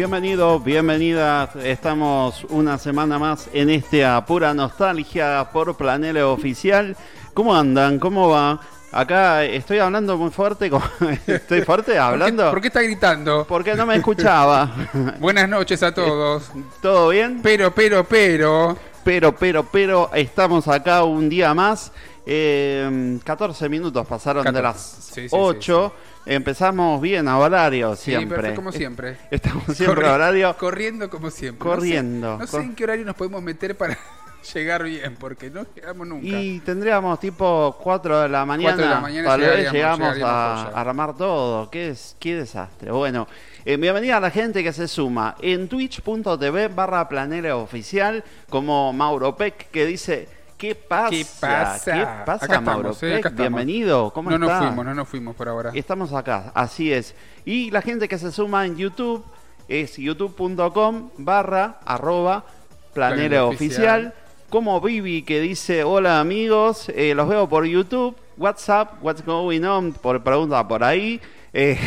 Bienvenidos, bienvenidas. Estamos una semana más en este Pura Nostalgia por Planele Oficial. ¿Cómo andan? ¿Cómo va? Acá estoy hablando muy fuerte. ¿Estoy fuerte hablando? ¿Por qué, está gritando? Porque no me escuchaba. Buenas noches a todos. ¿Todo bien? Pero, pero, pero. Pero, pero, pero, estamos acá un día más. 14 eh, minutos pasaron de las 8. Empezamos bien a horario siempre. como siempre. Estamos siempre a horario. Corriendo como siempre. Corriendo. No sé, en qué horario nos podemos meter para llegar bien, porque no llegamos nunca. Y tendríamos tipo 4 de la mañana. 4 de la mañana tal vez llegamos a, armar todo. Qué, es, qué desastre. Bueno, eh, bienvenida a la gente que se suma en twitch.tv barra planera oficial, como Mauro Peck, que dice ¿Qué pasa? ¿Qué pasa? ¿Qué pasa, Mauro? Eh, Bienvenido, ¿cómo no No nos fuimos, no nos fuimos por ahora. Estamos acá, así es. Y la gente que se suma en YouTube es youtube.com barra arroba planera oficial. Como Vivi que dice, hola amigos, eh, los veo por YouTube, WhatsApp, what's going on, por pregunta por ahí. Eh,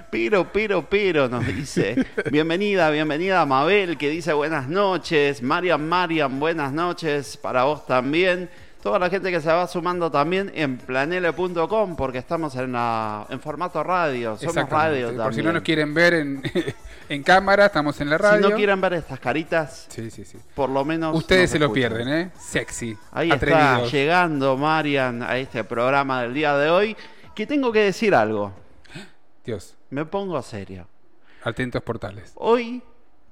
pero, pero, pero, nos dice. Bienvenida, bienvenida Mabel, que dice buenas noches. Marian, Marian, buenas noches para vos también. Toda la gente que se va sumando también en planele.com, porque estamos en, la, en formato radio. Somos radio también. Por si no nos quieren ver en, en cámara, estamos en la radio. Si no quieren ver estas caritas, sí, sí, sí. por lo menos. Ustedes se lo pierden, ¿eh? Sexy. Ahí está llegando Marian a este programa del día de hoy. Que tengo que decir algo. Dios. Me pongo serio. Atentos portales. Hoy,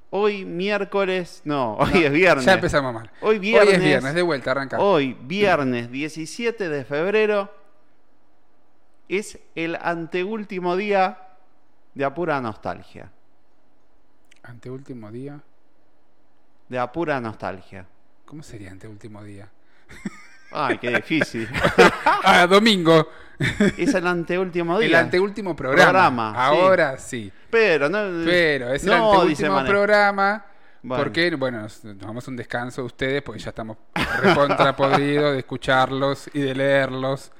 hoy miércoles, no, hoy es viernes. Ya empezamos mal. Hoy viernes. Hoy es viernes, de vuelta, arranca. Hoy, viernes 17 de febrero, es el anteúltimo día de apura nostalgia. ¿Anteúltimo día? De apura nostalgia. ¿Cómo sería anteúltimo día? Ay, qué difícil. ah, domingo. Es el anteúltimo día. El anteúltimo programa. Ahora sí. Pero no. Pero es el anteúltimo programa. Porque, bueno, nos, a un descanso de ustedes porque ya estamos recontrapodridos de escucharlos y de leerlos.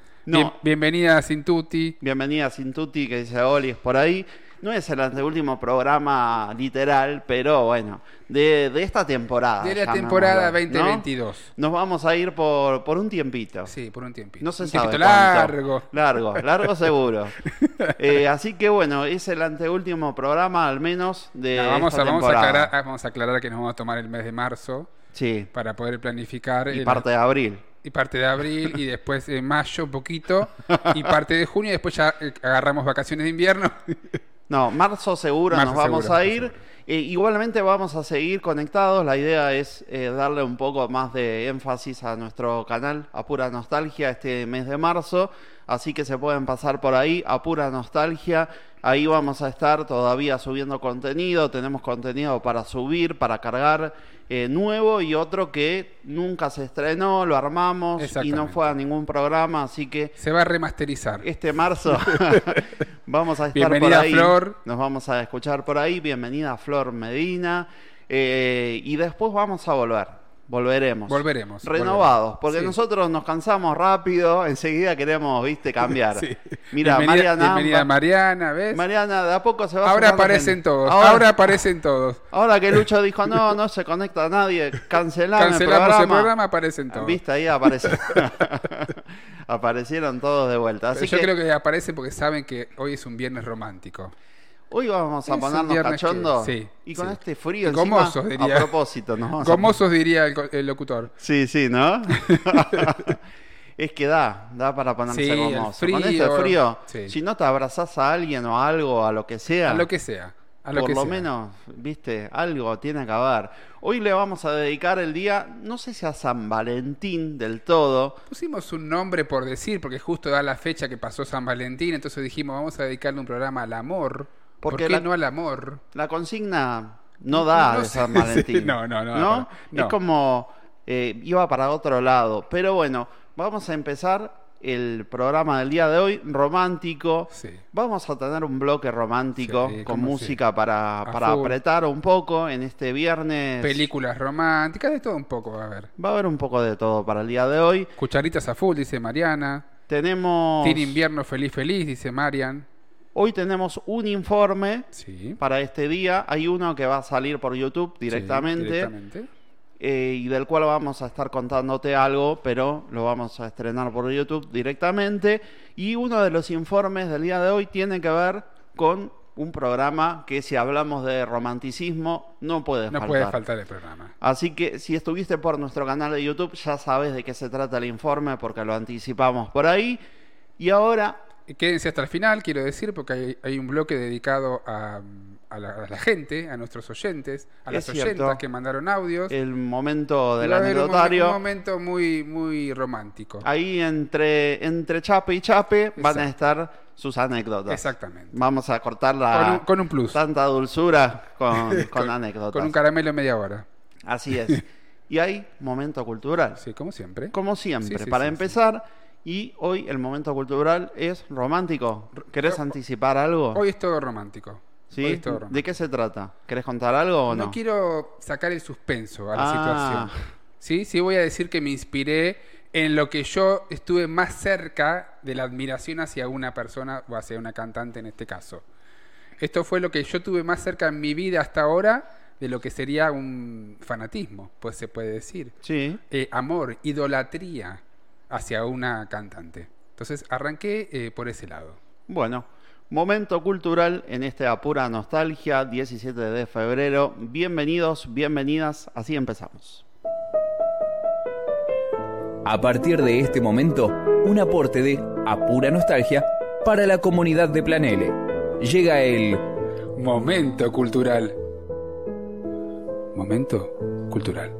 bienvenida a Sintuti. Bienvenida a Sintuti, que dice Oli, es por ahí no es el anteúltimo programa literal, pero bueno, de, esta temporada. De la temporada 2022. Nos vamos a ir por, por un tiempito. Sí, por un tiempito. No se un sabe largo. Largo, largo seguro. Eh, así que bueno, es el anteúltimo programa al menos de vamos esta a, vamos A aclarar, vamos a aclarar que nos vamos a tomar el mes de marzo. Sí. Para poder planificar. Y parte de abril y parte de abril y después de mayo un poquito y parte de junio y después ya eh, agarramos vacaciones de invierno No, marzo seguro nos vamos a ir. Eh, igualmente vamos a seguir conectados. La idea es eh, darle un poco más de énfasis a nuestro canal a pura nostalgia este mes de marzo. Así que se pueden pasar por ahí a pura nostalgia. Ahí vamos a estar todavía subiendo contenido. Tenemos contenido para subir, para cargar eh, nuevo y otro que nunca se estrenó, lo armamos y no fue a ningún programa, así que... Se va a remasterizar. Este marzo vamos a estar por ahí. Flor. Nos vamos a escuchar por ahí. Bienvenida Flor Medina. Eh, y después vamos a volver. Volveremos. Volveremos. Renovados, porque nosotros nos cansamos rápido, enseguida queremos, viste, cambiar. Mira, Mariana. Bienvenida Mariana, ¿ves? Mariana, de a poco se va Ahora aparecen todos, ahora, aparecen todos. Ahora que Lucho dijo, no, no se conecta a nadie, cancelamos, Cancelamos el programa. aparecen todos. Viste, ahí aparecen. Aparecieron todos de vuelta. Así yo creo que aparecen porque saben que hoy es un viernes romántico. Hoy vamos a ponernos cachondos. Sí, y con este frío Gomosos, diría. A propósito, ¿no? Gomosos, diría el, locutor. Sí, sí, ¿no? es que da, da para ponerse sí, gomoso. con este frío, si no te abrazás a alguien o a algo, a lo que sea. A lo que sea. A lo por lo menos, viste, algo tiene que haber. Hoy le vamos a dedicar el día, no sé si a San Valentín del todo. Pusimos un nombre por decir, porque justo da la fecha que pasó San Valentín, entonces dijimos, vamos a dedicarle un programa al amor. Porque ¿Por qué no al amor? La consigna no da de San Valentín. no, no, no, Es como eh, iba para otro lado. Pero bueno, vamos a empezar el programa del día de hoy, romántico. Vamos a tener un bloque romántico con música para, para apretar un poco en este viernes. Películas románticas, de todo un poco, va a haber. Va a haber un poco de todo para el día de hoy. Cucharitas a full, dice Mariana. Tenemos... Tiene invierno feliz, feliz, dice Marian. Hoy tenemos un informe para este día. Hay uno que va a salir por YouTube directamente. Eh, y del cual vamos a estar contándote algo, pero lo vamos a estrenar por YouTube directamente. Y uno de los informes del día de hoy tiene que ver con un programa que si hablamos de romanticismo no puede faltar. No puede faltar el programa. Así que si estuviste por nuestro canal de YouTube ya sabes de qué se trata el informe porque lo anticipamos por ahí. Y ahora... Quédense hasta el final, quiero decir, porque hay, un bloque dedicado a, la, gente, a nuestros oyentes, a las oyentas que mandaron audios. El momento del anecdotario. Un, momento muy, muy romántico. Ahí entre, entre chape y chape van a estar sus anécdotas. Exactamente. Vamos a cortarla con un, plus. Tanta dulzura con, anécdotas. Con un caramelo en media hora. Así es. y hay momento cultural. Sí, como siempre. Como siempre. Para empezar, y hoy el momento cultural es romántico. ¿Querés anticipar algo? Hoy es todo romántico. ¿Sí? ¿De qué se trata? ¿Querés contar algo o no? No quiero sacar el suspenso a la ah. situación. Sí, sí voy a decir que me inspiré en lo que yo estuve más cerca de la admiración hacia una persona o hacia una cantante en este caso. Esto fue lo que yo tuve más cerca en mi vida hasta ahora de lo que sería un fanatismo, pues se puede decir. Sí. Eh, amor, idolatría hacia una cantante. Entonces arranqué eh, por ese lado. Bueno, momento cultural en este Apura Nostalgia, 17 de febrero. Bienvenidos, bienvenidas, así empezamos. A partir de este momento, un aporte de apura nostalgia para la comunidad de Planele. Llega el momento cultural. Momento cultural.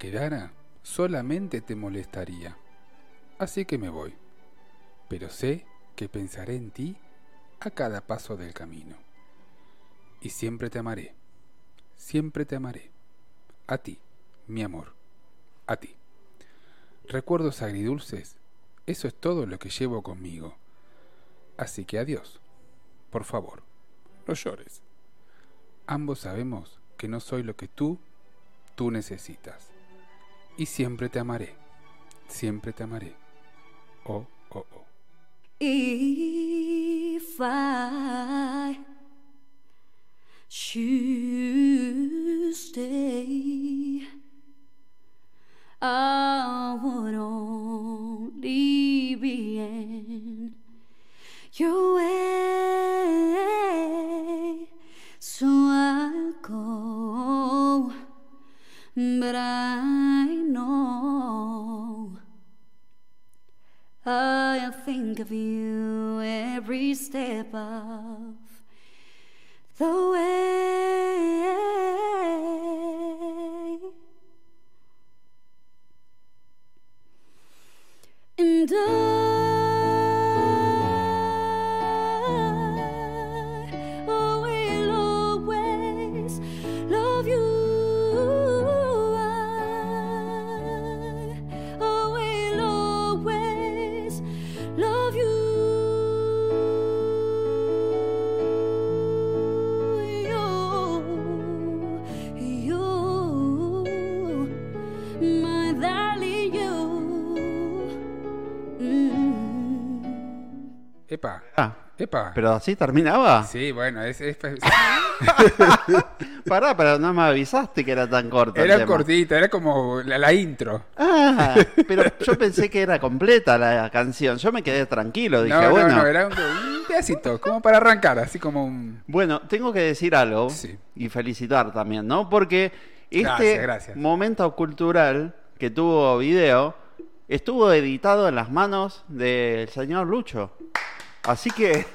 Quedara, solamente te molestaría. Así que me voy pero sé que pensaré en ti a cada paso del camino. Y siempre te amaré, siempre te amaré. A ti, mi amor, a ti. Recuerdos agridulces, eso es todo lo que llevo conmigo. Así que adiós. Por favor, no llores. Ambos sabemos que no soy lo que tú, tú necesitas. Y siempre te amaré, siempre te amaré. Oh, oh, oh. If I should stay, I would only be in your way. So I'll go, but I I think of you every step of the way. And I Epa. Ah, Epa. ¿Pero así terminaba? Sí, bueno, es... es... Pará, pero no me avisaste que era tan corta. Era cortita, era como la, intro. Ah, pero yo pensé que era completa la canción. Yo me quedé tranquilo, dije, bueno. No, no, era un, pedacito, como para arrancar, así como un... Bueno, tengo que decir algo y felicitar también, ¿no? Porque este momento cultural que tuvo video estuvo editado en las manos del señor Lucho. Así que.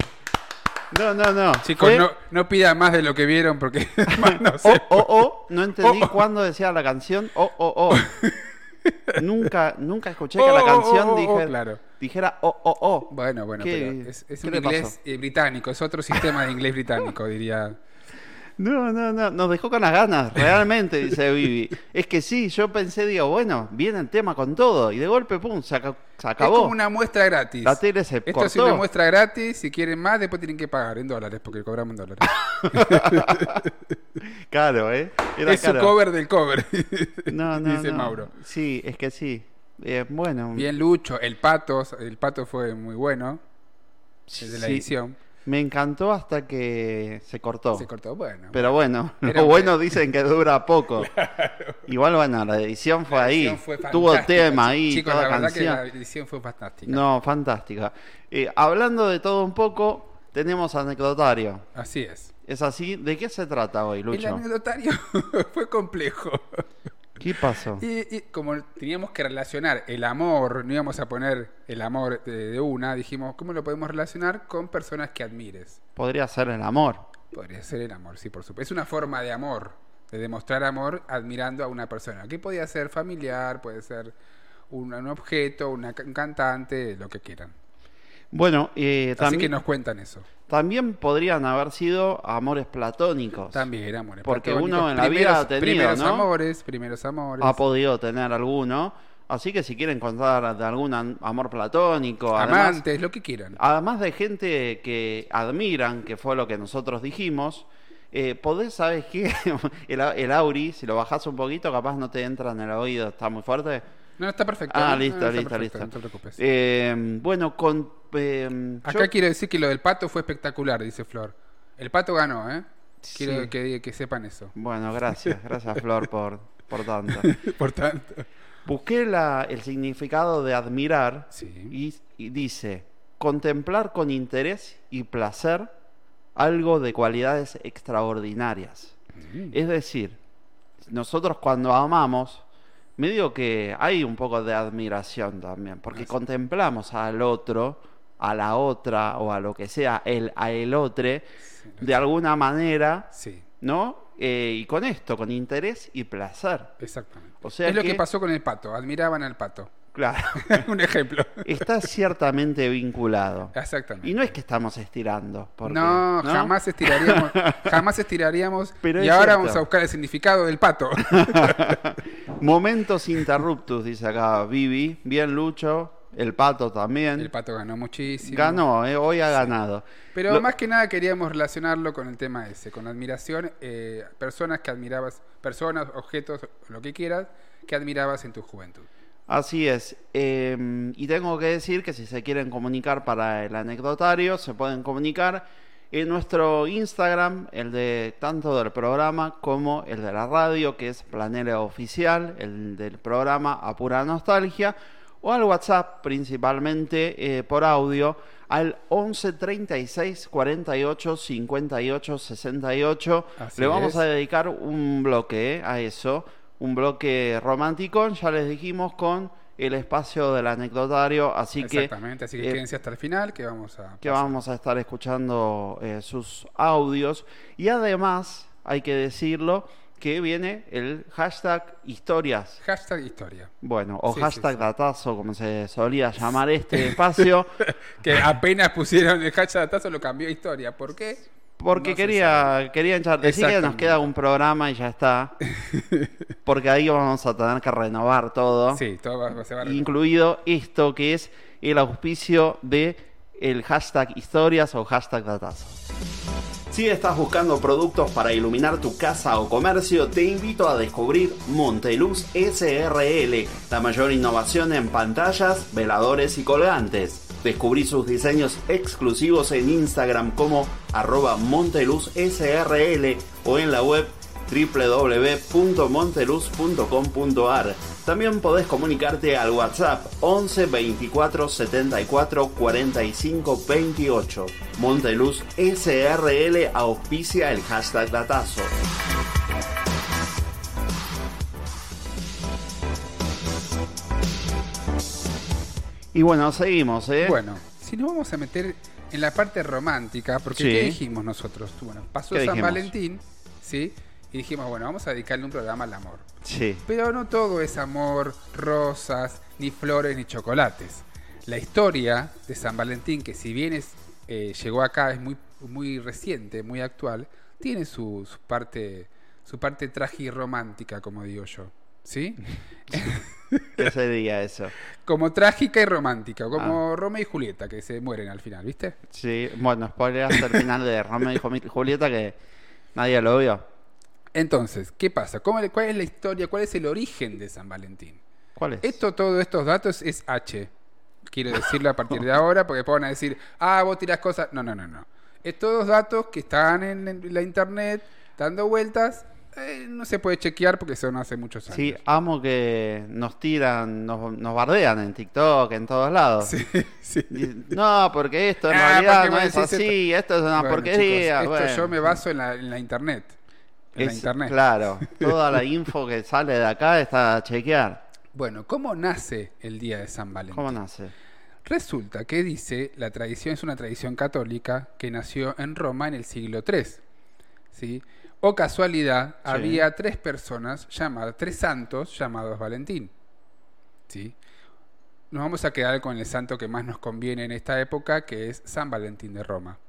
No, no, no. Chicos, no, no pida más de lo que vieron porque. no oh, oh, oh. No entendí oh. cuándo decía la canción. Oh, oh, oh. nunca, nunca escuché que la oh, canción dijera oh, oh, oh. Bueno, bueno, pero es, un inglés eh, británico, es otro sistema de inglés británico, diría. No, no, no, nos dejó con las ganas, realmente, dice Vivi. Es que sí, yo pensé, digo, bueno, viene el tema con todo, y de golpe, pum, se, acabó. Es como una muestra gratis. La tele se Esto es una muestra gratis, si quieren más, después tienen que pagar en dólares, porque cobramos en dólares. claro, ¿eh? es su cover del cover, no, no, dice Mauro. Sí, es que sí. Eh, bueno. Bien Lucho, el pato, el pato fue muy bueno, el de la edición. Me encantó hasta que se cortó. Se cortó, bueno. Pero bueno, lo bueno dicen que dura poco. Igual, bueno, la edición fue ahí. Tuvo tema ahí. Chicos, la verdad que la edición fue fantástica. No, fantástica. Eh, hablando de todo un poco, tenemos anecdotario. Así es. ¿Es así? ¿De qué se trata hoy, Lucho? El anecdotario fue complejo. ¿Qué pasó? Y, como teníamos que relacionar el amor, no íbamos a poner el amor de, una, dijimos, ¿cómo lo podemos relacionar con personas que admires? Podría ser el amor. Podría ser el amor, sí, por supuesto. Es una forma de amor, de demostrar amor admirando a una persona. Que podía ser familiar, puede ser un, objeto, un cantante, lo que quieran. Bueno, eh, también... Así que nos cuentan eso. También podrían haber sido amores platónicos. También amores Porque uno en la vida ha tenido, primeros amores, primeros amores. Ha podido tener alguno. Así que si quieren contar de algún amor platónico, amantes, lo que quieran. Además de gente que admiran, que fue lo que nosotros dijimos, eh, podés, ¿sabes qué? el, el, Auri, si lo bajás un poquito, capaz no te entra en el oído, está muy fuerte. No, está perfecto. Ah, listo, listo, listo. No te preocupes. Eh, bueno, con. Eh, Acá quiere decir que lo del pato fue espectacular, dice Flor. El pato ganó, ¿eh? Quiero que, que, sepan eso. Bueno, gracias. Gracias, Flor, por, por tanto. por tanto. Busqué la, el significado de admirar y, y dice: contemplar con interés y placer algo de cualidades extraordinarias. Mm. Es decir, nosotros cuando amamos me digo que hay un poco de admiración también, porque contemplamos al otro, a la otra o a lo que sea, el, a el otro, de alguna manera, sí. ¿no? Eh, y con esto, con interés y placer. Exactamente. O sea es lo que pasó con el pato, admiraban al pato. Claro. un ejemplo. Está ciertamente vinculado. Exactamente. Y no es que estamos estirando. no, jamás estiraríamos. jamás estiraríamos. y ahora vamos a buscar el significado del pato. Momentos interruptus, dice acá Vivi. Bien, Lucho. El pato también. El pato ganó muchísimo. Ganó, eh, hoy ha ganado. Pero más que nada queríamos relacionarlo con el tema ese, con admiración, eh, personas que admirabas, personas, objetos, lo que quieras, que admirabas en tu juventud. Así es. Em, y tengo que decir que si se quieren comunicar para el anecdotario, se pueden comunicar en nuestro Instagram, el de tanto del programa como el de la radio, que es Planera Oficial, el del programa A Pura Nostalgia, o al WhatsApp, principalmente eh, por audio, al 11 36 48 58 68. Le vamos a dedicar un bloque eh, a eso un bloque romántico, ya les dijimos, con el espacio del anecdotario, así que... Exactamente, así que eh, quédense hasta el final, que vamos a... Que vamos a estar escuchando eh, sus audios. Y además, hay que decirlo, que viene el hashtag historias. Hashtag historia. Bueno, o hashtag datazo, como se solía llamar este espacio. que apenas pusieron el hashtag datazo, lo cambió a historia. ¿Por qué? Porque quería, quería echar. Decir que nos queda un programa y ya está. Porque ahí vamos a tener que renovar todo. Sí, todo va, a Incluido esto que es el auspicio de el hashtag historias o hashtag datas. Si estás buscando productos para iluminar tu casa o comercio, te invito a descubrir Monteluz SRL, la mayor innovación en pantallas, veladores y colgantes. Descubrí sus diseños exclusivos en Instagram como arroba monteluzsrl o en la web www.monteluz.com.ar. También podés comunicarte al WhatsApp 11 24 74 45 28. Monteluz SRL auspicia el hashtag datazo. Y bueno, seguimos, ¿eh? Bueno, si nos vamos a meter en la parte romántica, porque ¿qué dijimos nosotros? Bueno, pasó San Valentín, ¿sí? Y dijimos, bueno, vamos a dedicarle un programa al amor. Sí. Pero no todo es amor, rosas, ni flores, ni chocolates. La historia de San Valentín, que si bien es, eh, llegó acá, es muy, muy reciente, muy actual, tiene su, su parte su parte tragirromántica, como digo yo. ¿Sí? ¿Qué sería eso? Como trágica y romántica, como ah. Romeo y Julieta, que se mueren al final, ¿viste? Sí, bueno, spoiler hasta el final de Romeo y Julieta que nadie lo vio. Entonces, ¿qué pasa? ¿Cuál es la historia? ¿Cuál es el origen de San Valentín? ¿Cuál es? Esto, todos estos datos es H. Quiero decirlo a partir de ahora, porque pueden decir, ah, vos tirás cosas. No, no, no, no. Es todos datos que están en la internet, dando vueltas, eh, no se puede chequear porque eso no hace muchos años. Sí, amo que nos tiran, nos, bardean en TikTok, en todos lados. Sí, sí. no, porque esto en ah, realidad no es así, esto, es una porquería. esto yo me baso en la, internet. En internet. Claro, toda la info que sale de acá está a chequear. Bueno, ¿cómo nace el día de San Valentín? ¿Cómo nace? Resulta que dice, la tradición es una tradición católica que nació en Roma en el siglo III. ¿sí? O casualidad, había tres personas llamadas, tres santos llamados Valentín. ¿Sí? Nos vamos a quedar con el santo que más nos conviene en esta época, que es San Valentín de Roma.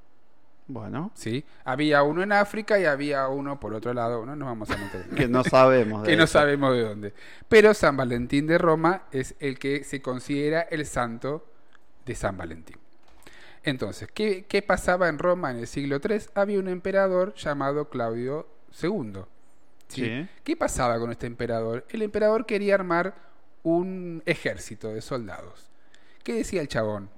Bueno. ¿Sí? Había uno en África y había uno por otro lado, no nos vamos a meter. que no sabemos de Que no sabemos de dónde. Pero San Valentín de Roma es el que se considera el santo de San Valentín. Entonces, ¿qué, pasaba en Roma en el siglo III? Había un emperador llamado Claudio II. ¿sí? ¿Qué pasaba con este emperador? El emperador quería armar un ejército de soldados. ¿Qué decía el chabón?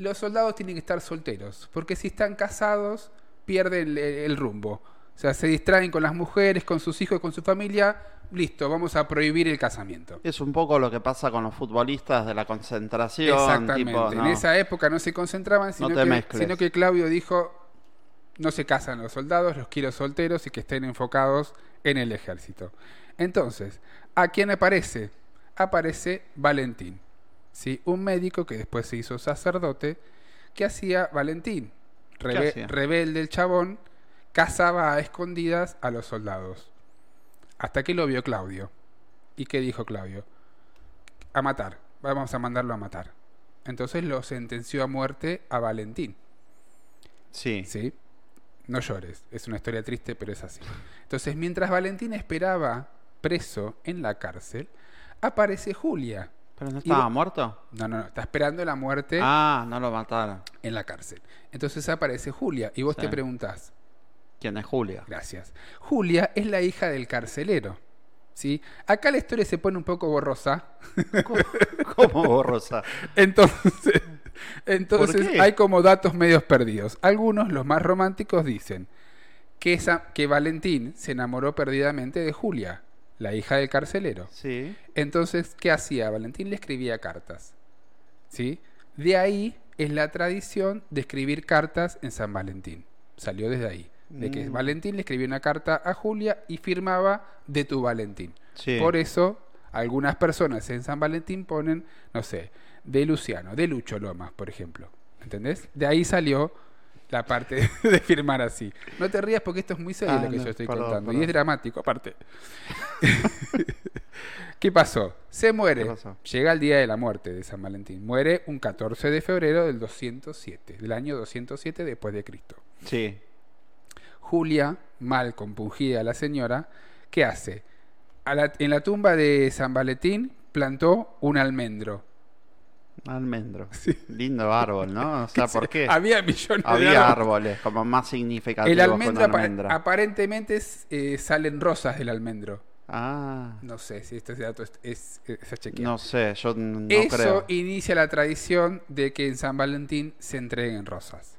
Los soldados tienen que estar solteros, porque si están casados pierden el rumbo. O sea, se distraen con las mujeres, con sus hijos, con su familia. Listo, vamos a prohibir el casamiento. Es un poco lo que pasa con los futbolistas de la concentración. Exactamente. En esa época no se concentraban, sino, que, sino que Claudio dijo, no se casan los soldados, los quiero solteros y que estén enfocados en el ejército. Entonces, ¿a quién aparece? Aparece Valentín, ¿sí? un médico que después se hizo sacerdote, que hacía Valentín, rebelde el chabón, cazaba a escondidas a los soldados. Hasta que lo vio Claudio. ¿Y qué dijo Claudio? A matar. Vamos a mandarlo a matar. Entonces lo sentenció a muerte a Valentín. Sí. Sí. No llores. Es una historia triste, pero es así. Entonces, mientras Valentín esperaba preso en la cárcel, aparece Julia. ¿Pero no estaba muerto? No, no, no. Está esperando la muerte. Ah, no lo mataron. En la cárcel. Entonces aparece Julia. Y vos te preguntás, ¿Quién es Julia? Gracias. Julia es la hija del carcelero. ¿sí? Acá la historia se pone un poco borrosa. ¿Cómo, borrosa? entonces, entonces hay como datos medios perdidos. Algunos, los más románticos, dicen que, esa, que Valentín se enamoró perdidamente de Julia, la hija del carcelero. Sí. Entonces, ¿qué hacía? Valentín le escribía cartas. ¿Sí? De ahí es la tradición de escribir cartas en San Valentín. Salió desde ahí de que mm. Valentín le escribió una carta a Julia y firmaba de tu Valentín. Por eso algunas personas en San Valentín ponen, no sé, de Luciano, de Lucho Lomas, por ejemplo. ¿Entendés? De ahí salió la parte de firmar así. No te rías porque esto es muy serio ah, lo que yo estoy contando. Y es dramático, aparte. ¿Qué pasó? Se muere. Llega el día de la muerte de San Valentín. Muere un 14 de febrero del 207, del año 207 después de Cristo. Sí. Julia, mal compungida la señora, ¿qué hace? en la tumba de San Valentín plantó un almendro. Almendro. Lindo árbol, ¿no? O sea, ¿por qué? Había millones Había de árboles. como más significativos. El almendro, aparentemente eh, salen rosas del almendro. Ah. No sé si este dato es, es, No sé, yo no Eso inicia la tradición de que en San Valentín se entreguen rosas.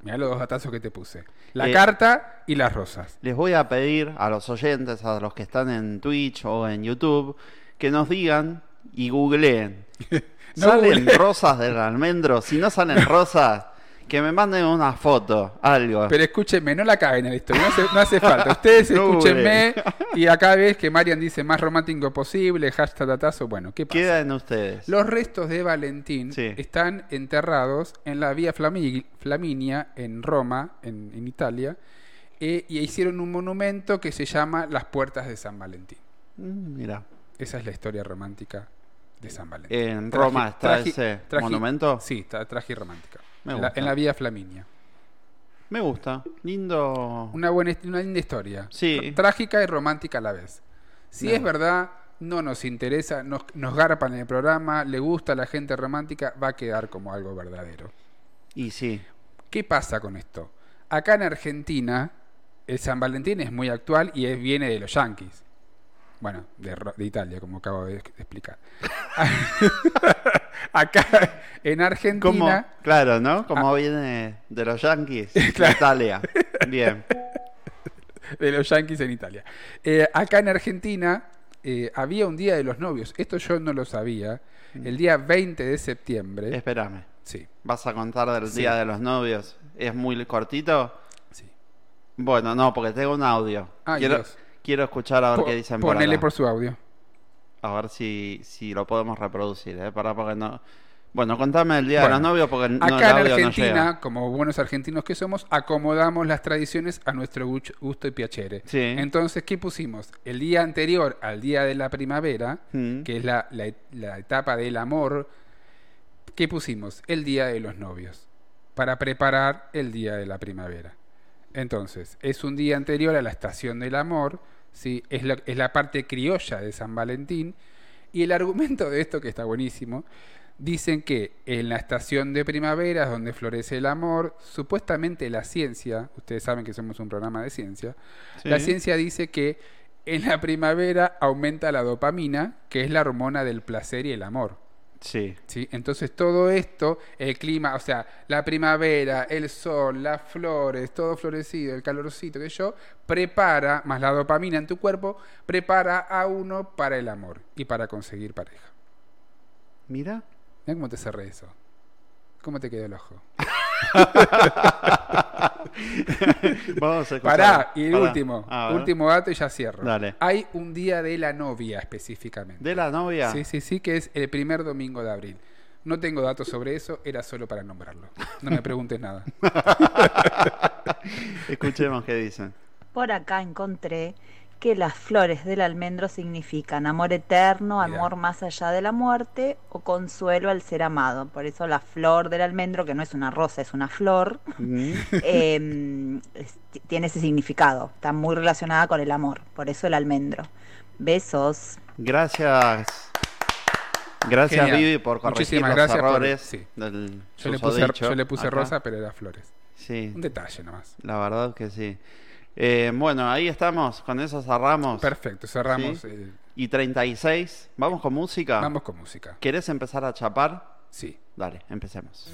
Mira los dos datazos que te puse. La eh, carta y las rosas. Les voy a pedir a los oyentes, a los que están en Twitch o en YouTube, que nos digan y googleen. ¿Salen rosas del almendro? Si no salen rosas, que me manden una foto, algo. Pero escúchenme, no la caguen en esto, no hace, falta. Ustedes escúchenme y acá ves que Marian dice más romántico posible, hashtag datazo, bueno, ¿qué pasa? Quedan ustedes. Los restos de Valentín están enterrados en la Vía Flaminia, en Roma, en, Italia, eh, y hicieron un monumento que se llama Las Puertas de San Valentín. Mm, mira. Esa es la historia romántica de San Valentín. ¿En Roma está ese monumento? Sí, está romántica en la, Vía Flaminia. Me gusta. Lindo. Una, buena, una linda historia. Sí. Trágica y romántica a la vez. Si es verdad, no nos interesa, nos, nos garpan en el programa, le gusta a la gente romántica, va a quedar como algo verdadero. Y sí. ¿Qué pasa con esto? Acá en Argentina, el San Valentín es muy actual y es, viene de los Yankees. Bueno, de, Italia, como acabo de explicar. Acá en Argentina. claro, ¿no? Como ah. viene de los Yankees, de Italia. Bien. De los Yankees en Italia. Eh, acá en Argentina eh, había un día de los novios. Esto yo no lo sabía. Mm. El día 20 de septiembre. Espérame. Sí. ¿Vas a contar del día de los novios? ¿Es muy cortito? Sí. Bueno, no, porque tengo un audio. Ah, quiero, quiero escuchar a ver qué dicen por Ponele por su audio. A ver si, si lo podemos reproducir, ¿eh? Para porque no... Bueno, contame el día de los novios porque no, acá en Argentina, como buenos argentinos que somos, acomodamos las tradiciones a nuestro gusto y piacere. Sí. Entonces, ¿qué pusimos? El día anterior al día de la primavera, mm. que es la, la, etapa del amor, ¿qué pusimos? El día de los novios, para preparar el día de la primavera. Entonces, es un día anterior a la estación del amor, ¿sí? es, la, es la parte criolla de San Valentín, y el argumento de esto, que está buenísimo, dicen que en la estación de primavera, donde florece el amor, supuestamente la ciencia, ustedes saben que somos un programa de ciencia, la ciencia dice que en la primavera aumenta la dopamina, que es la hormona del placer y el amor. Sí. sí. Entonces todo esto, el clima, o sea, la primavera, el sol, las flores, todo florecido, el calorcito que yo, prepara, más la dopamina en tu cuerpo, prepara a uno para el amor y para conseguir pareja. Mira. Mira cómo te cerré eso. ¿Cómo te quedó el ojo? Vamos a Pará, y el último, último dato y ya cierro. Dale. Hay un día de la novia específicamente. ¿De la novia? Sí, sí, sí, que es el primer domingo de abril. No tengo datos sobre eso, era solo para nombrarlo. No me preguntes nada. Escuchemos qué dicen. Por acá encontré que las flores del almendro significan amor eterno, amor más allá de la muerte o consuelo al ser amado. Por eso la flor del almendro, que no es una rosa, es una flor, em, tiene ese significado. Está muy relacionada con el amor. Por eso el almendro. Besos. Gracias. Gracias Vivi por corregir los gracias errores yo, le puse, yo, le puse, rosa, pero era flores. Sí. Un detalle nomás. La verdad que sí. Eh, bueno, ahí estamos, con eso cerramos. Perfecto, cerramos. Y 36, ¿vamos con música? Vamos con música. ¿Querés empezar a chapar? Sí. Dale, empecemos.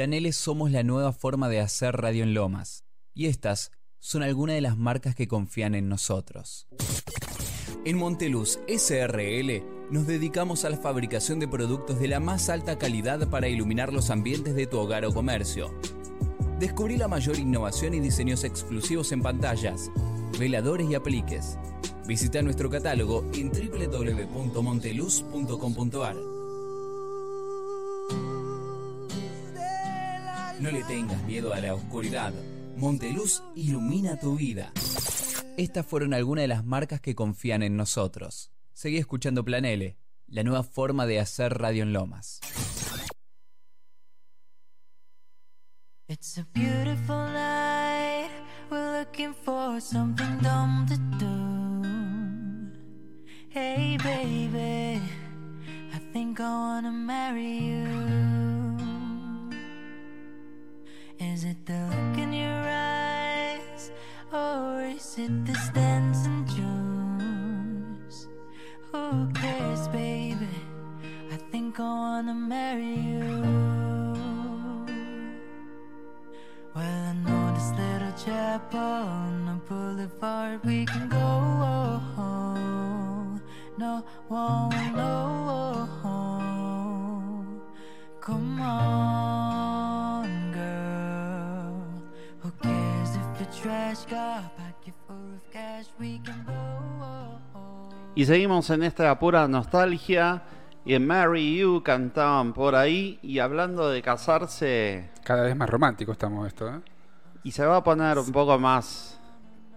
Planeles somos la nueva forma de hacer radio en Lomas. Y estas son algunas de las marcas que confían en nosotros. En Monteluz SRL nos dedicamos a la fabricación de productos de la más alta calidad para iluminar los ambientes de tu hogar o comercio. Descubrí la mayor innovación y diseños exclusivos en pantallas, veladores y apliques. Visita nuestro catálogo en www.monteluz.com.ar. No le tengas miedo a la oscuridad. Monteluz ilumina tu vida. Estas fueron algunas de las marcas que confían en nosotros. Seguí escuchando Plan L, la nueva forma de hacer radio en Lomas. It's a beautiful night. We're looking for something dumb to do. Hey, baby, I think I wanna marry you. Is it the look in your eyes, or is it the stands and Jones? Who cares, baby? I think I wanna marry you. Well, I know this little chapel on the boulevard we can go. Oh, oh. No one will know. Oh, Come on, Y seguimos en esta pura nostalgia. Y en Marry You cantaban por ahí. Y hablando de casarse. Cada vez más romántico estamos esto, ¿eh? Y se va a poner un poco más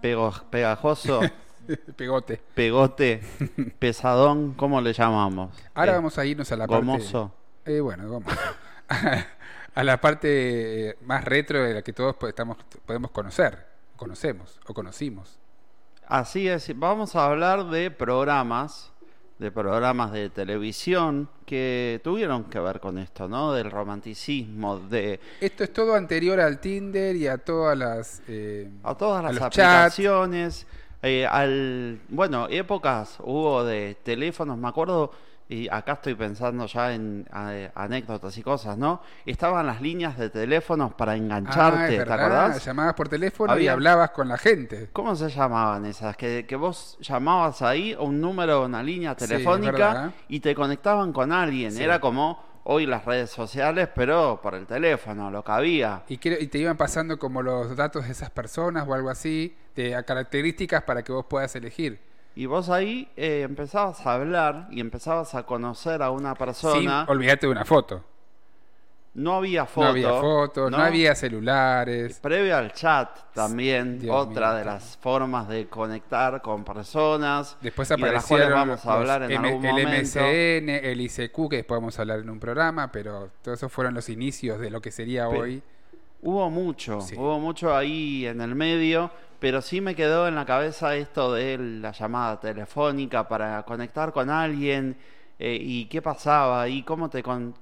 pego- pegajoso. Pegote. Pegote, pesadón, ¿cómo le llamamos? Ahora Eh, vamos a irnos a la gomoso. parte. Eh, bueno, gomoso. a la parte más retro de la que todos estamos, podemos conocer, conocemos o conocimos. Así es, vamos a hablar de programas, de programas de televisión que tuvieron que ver con esto, ¿no? Del romanticismo, de Esto es todo anterior al Tinder y a todas las. eh, a todas las aplicaciones, eh, al bueno, épocas hubo de teléfonos, me acuerdo, y acá estoy pensando ya en eh, anécdotas y cosas, ¿no? Estaban las líneas de teléfonos para Ah, engancharte, ¿te acordás? Llamabas por teléfono y hablabas con la gente. ¿Cómo se llamaban esas? Que, que vos llamabas ahí a un número, una línea Sí, telefónica verdad. y te conectaban con alguien. Sí. Era como hoy las redes sociales, pero por el teléfono, lo que había. Y, que- y te iban pasando como los datos de esas personas o algo así, de características para que vos puedas elegir. Y vos ahí eh, empezabas a hablar y empezabas a conocer a una persona. olvidarte de una foto. no había fotos. No había fotos, no, había celulares. Previo al chat también, otra de las formas de conectar con personas. Después aparecieron vamos a hablar en el momento. MSN, el ICQ, que después vamos a hablar en un programa, pero todos esos fueron los inicios de lo que sería hoy. Hubo mucho, hubo mucho ahí en el medio, pero sí me quedó en la cabeza esto de la llamada telefónica para conectar con alguien eh, y qué pasaba y cómo te con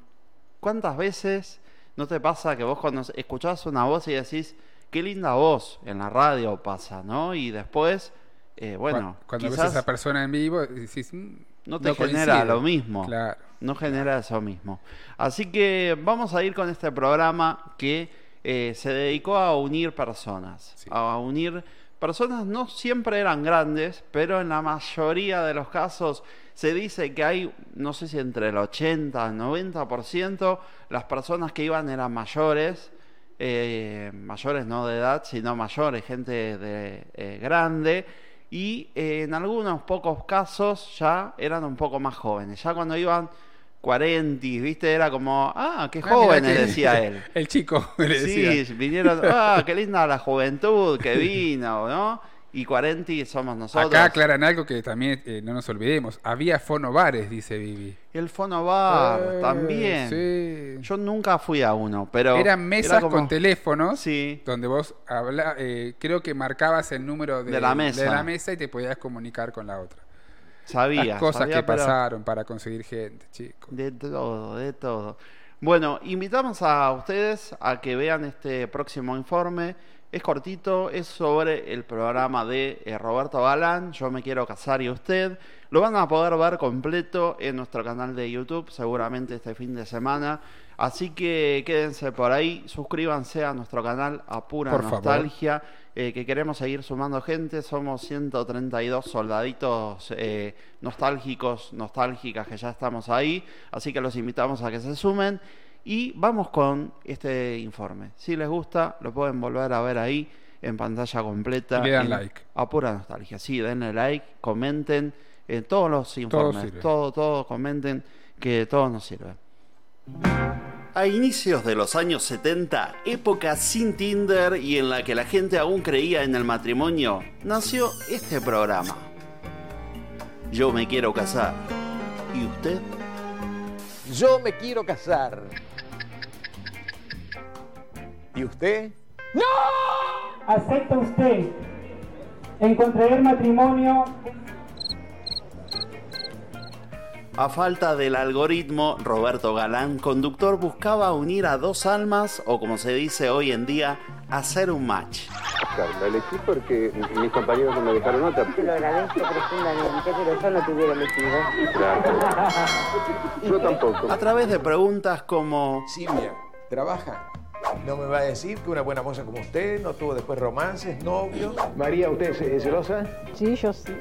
¿Cuántas veces no te pasa que vos cuando escuchás una voz y decís, qué linda voz en la radio pasa, ¿no? Y después, eh, bueno, cuando, ves a esa persona en vivo, decís, mm, no te genera lo mismo. Claro. No genera eso mismo. Así que vamos a ir con este programa que eh, se dedicó a unir personas, a unir personas no siempre eran grandes, pero en la mayoría de los casos se dice que hay, no sé si entre el 80 y el 90%, las personas que iban eran mayores, eh, mayores no de edad, sino mayores, gente de eh, grande, y eh, en algunos pocos casos ya eran un poco más jóvenes. Ya cuando iban 40, ¿viste? Era como, ah, qué ah, jóvenes, decía él. El chico, le decía. Sí, vinieron, ah, qué linda la juventud que vino, ¿no? y 40 somos nosotros. Acá aclaran algo que también eh, no nos olvidemos. Había fonobares, dice Vivi. El fonobar eh, también. Sí. Yo nunca fui a uno, pero... Eran mesas con teléfonos sí. donde vos habla, eh, creo que marcabas el número de, la mesa. de la mesa y te podías comunicar con la otra. Sabía. Las cosas que pasaron para conseguir gente, chicos. De todo, de todo. Bueno, invitamos a ustedes a que vean este próximo informe es cortito, es sobre el programa de eh, Roberto Galán, Yo me quiero casar y usted. Lo van a poder ver completo en nuestro canal de YouTube, seguramente este fin de semana. Así que quédense por ahí, suscríbanse a nuestro canal a pura nostalgia, eh, que queremos seguir sumando gente. Somos 132 soldaditos eh, nostálgicos, nostálgicas que ya estamos ahí. Así que los invitamos a que se sumen. Y vamos con este informe. Si les gusta, lo pueden volver a ver ahí en pantalla completa. Y le dan like. A pura nostalgia. Sí, denle like, comenten en todos los informes. Todo, todo, comenten que todo nos sirve. A inicios de los años 70, época sin Tinder y en la que la gente aún creía en el matrimonio, nació este programa. Yo me quiero casar. ¿Y usted? Yo me quiero casar. ¿Y usted? ¡No! ¿Acepta usted en contraer matrimonio? A falta del algoritmo, Roberto Galán, conductor, buscaba unir a dos almas, o como se dice hoy en día, hacer un match. La elegí porque mis compañeros no me dejaron otra. Te lo agradezco profundamente, pero yo no te hubiera elegido. Claro. Yo tampoco. A través de preguntas como... Silvia, ¿trabaja? No me va a decir que una buena moza como usted no tuvo después romances, novios. María, ¿usted es celosa? Sí, yo sí.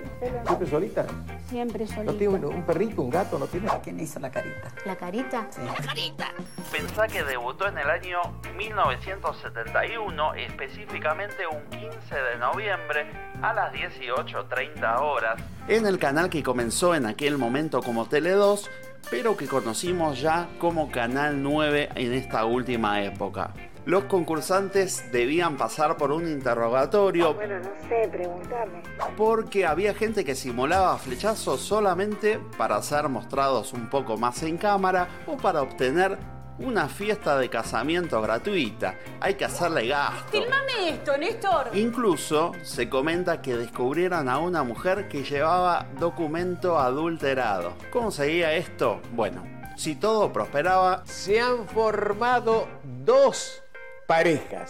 ¿Siempre solita? Siempre solita. ¿No tiene un, perrito, un gato? ¿No tiene? ¿Quién hizo la carita? ¿La carita? Sí. ¡La carita! Pensá que debutó en el año 1971, específicamente un 15 de noviembre a las 18.30 horas, en el canal que comenzó en aquel momento como Tele 2 pero que conocimos ya como Canal 9 en esta última época. Los concursantes debían pasar por un interrogatorio. Bueno, no sé, preguntarme. Porque había gente que simulaba flechazos solamente para ser mostrados un poco más en cámara o para obtener una fiesta de casamiento gratuita. Hay que hacerle gasto. Filmame esto, Néstor. Incluso se comenta que descubrieron a una mujer que llevaba documento adulterado. ¿Cómo seguía esto? Bueno, si todo prosperaba... Se han formado dos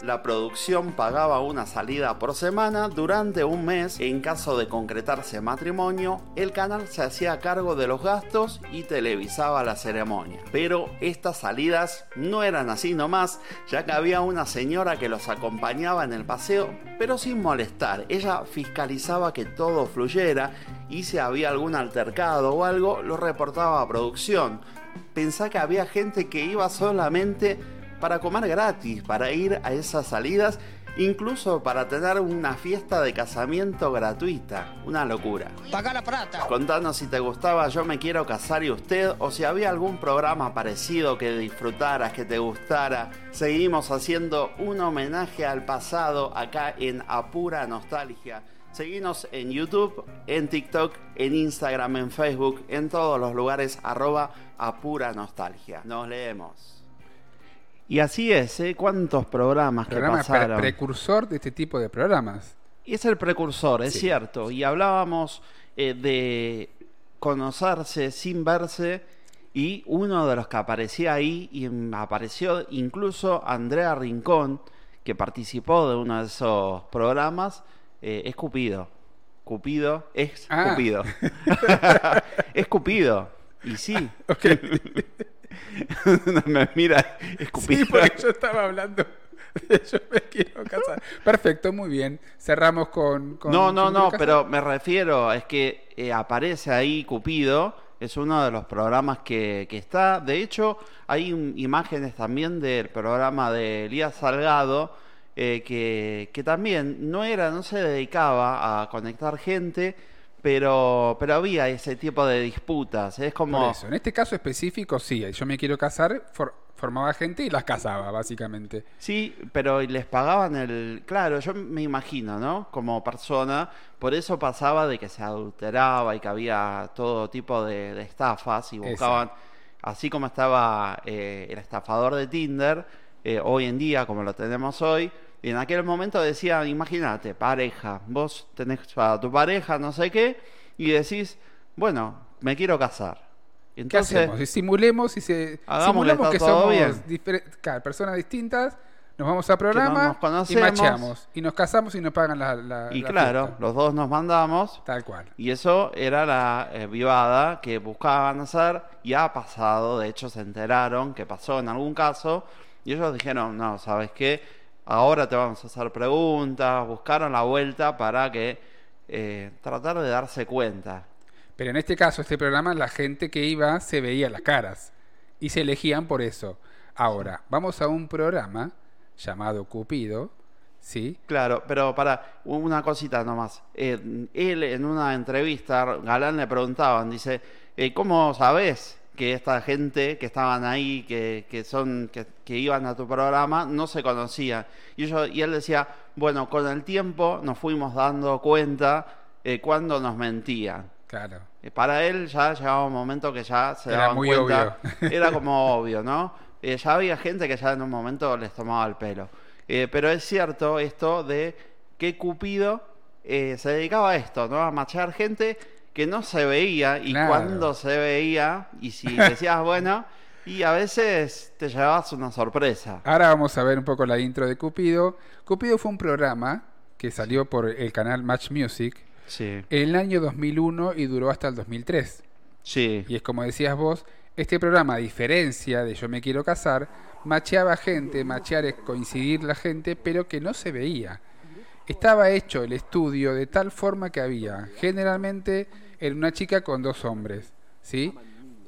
La producción pagaba una salida por semana durante un mes. En caso de concretarse matrimonio, el canal se hacía cargo de los gastos y televisaba la ceremonia. Pero estas salidas no eran así nomás, ya que había una señora que los acompañaba en el paseo, pero sin molestar. Ella fiscalizaba que todo fluyera y si había algún altercado o algo, lo reportaba a producción. Pensá que había gente que iba solamente para comer gratis, para ir a esas salidas incluso para tener una fiesta de casamiento gratuita. Una locura. Paga la plata. Contanos si te gustaba Yo me quiero casar y usted o si había algún programa parecido que disfrutaras, que te gustara. Seguimos haciendo un homenaje al pasado acá en Apura Nostalgia. Seguinos en YouTube, en TikTok, en Instagram, en Facebook, en todos los lugares arroba Apura Nostalgia. Nos leemos. Y así es, ¿eh? ¿Cuántos programas que Programa pre- pasaron? precursor de este tipo de programas. Y es el precursor, es Sí. cierto. Y hablábamos eh, de conocerse sin verse. Y uno de los que aparecía ahí, y apareció incluso Andrea Rincón, que participó de uno de esos programas, eh, es Cupido. Cupido es Ah. Cupido. es Cupido. Y sí. Me mira, es Cupido. Sí, porque yo estaba hablando de yo me quiero casar. Perfecto, muy bien. Cerramos con... con No, no, no, pero me refiero, es que eh, aparece ahí Cupido, es uno de los programas que, que está. De hecho, hay un- imágenes también del programa de Elías Salgado, eh, que, que también no era, no se dedicaba a conectar gente, pero, pero había ese tipo de disputas. Es como. Por eso, en este caso específico, sí, yo me quiero casar, for- formaba gente y las casaba, básicamente. Sí, pero les pagaban el... Claro, yo me imagino, ¿no? Como persona, por eso pasaba de que se adulteraba y que había todo tipo de, de estafas y buscaban, así como estaba eh, el estafador de Tinder, eh, hoy en día, como lo tenemos hoy, y en aquel momento decían, imagínate, pareja, vos tenés a tu pareja, no sé qué, y decís, bueno, me quiero casar. ¿Qué Entonces, hacemos? Y simulemos y se simulamos que somos claro, personas distintas, nos vamos a programa nos y macheamos. Y nos casamos y nos pagan la, la- y la claro, fiesta. los dos nos mandamos. Tal cual. Y eso era la eh, vivada que buscaban hacer y ha pasado, de hecho se enteraron que pasó en algún caso y ellos dijeron, no, ¿sabes qué? Ahora te vamos a hacer preguntas, buscaron la vuelta para que eh, tratar de darse cuenta. Pero en este caso, este programa, la gente que iba se veía las caras y se elegían por eso. Ahora, vamos a un programa llamado Cupido, ¿sí? Claro, pero para una cosita nomás. Eh, él en una entrevista, Galán le preguntaban, dice, eh, ¿cómo sabes que esta gente que estaban ahí, que, que son, que, que iban a tu programa, no se conocía? Y, yo, y él decía, bueno, con el tiempo nos fuimos dando cuenta eh, cuando nos mentían. Claro. Eh, Para él ya llegaba un momento que ya se Era daban muy cuenta. obvio. Era como obvio, ¿no? Eh, ya había gente que ya en un momento les tomaba el pelo. Eh, pero es cierto esto de que Cupido eh, se dedicaba a esto, ¿no? A machear gente que no se veía y Claro. cuando se veía y si decías bueno y a veces te llevabas una sorpresa. Ahora vamos a ver un poco la intro de Cupido. Cupido fue un programa que salió por el canal Match Music Sí. en el año 2001 y duró hasta el 2003. Sí. Y es como decías vos, este programa, a diferencia de Yo me quiero casar, macheaba gente, machear es coincidir la gente, pero que no se veía. Estaba hecho el estudio de tal forma que había, generalmente, era una chica con dos hombres, ¿sí?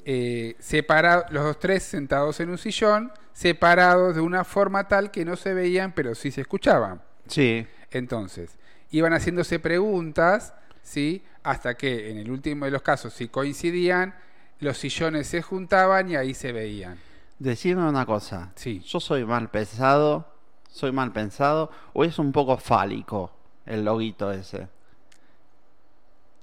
Eh, separa- los dos tres sentados en un sillón, separados de una forma tal que no se veían, pero sí se escuchaban. Sí. Entonces, iban haciéndose preguntas, ¿sí? Hasta que en el último de los casos, si coincidían, los sillones se juntaban y ahí se veían. Decime una cosa. Sí. Yo soy mal pensado, soy mal pensado, o es un poco fálico el loguito ese.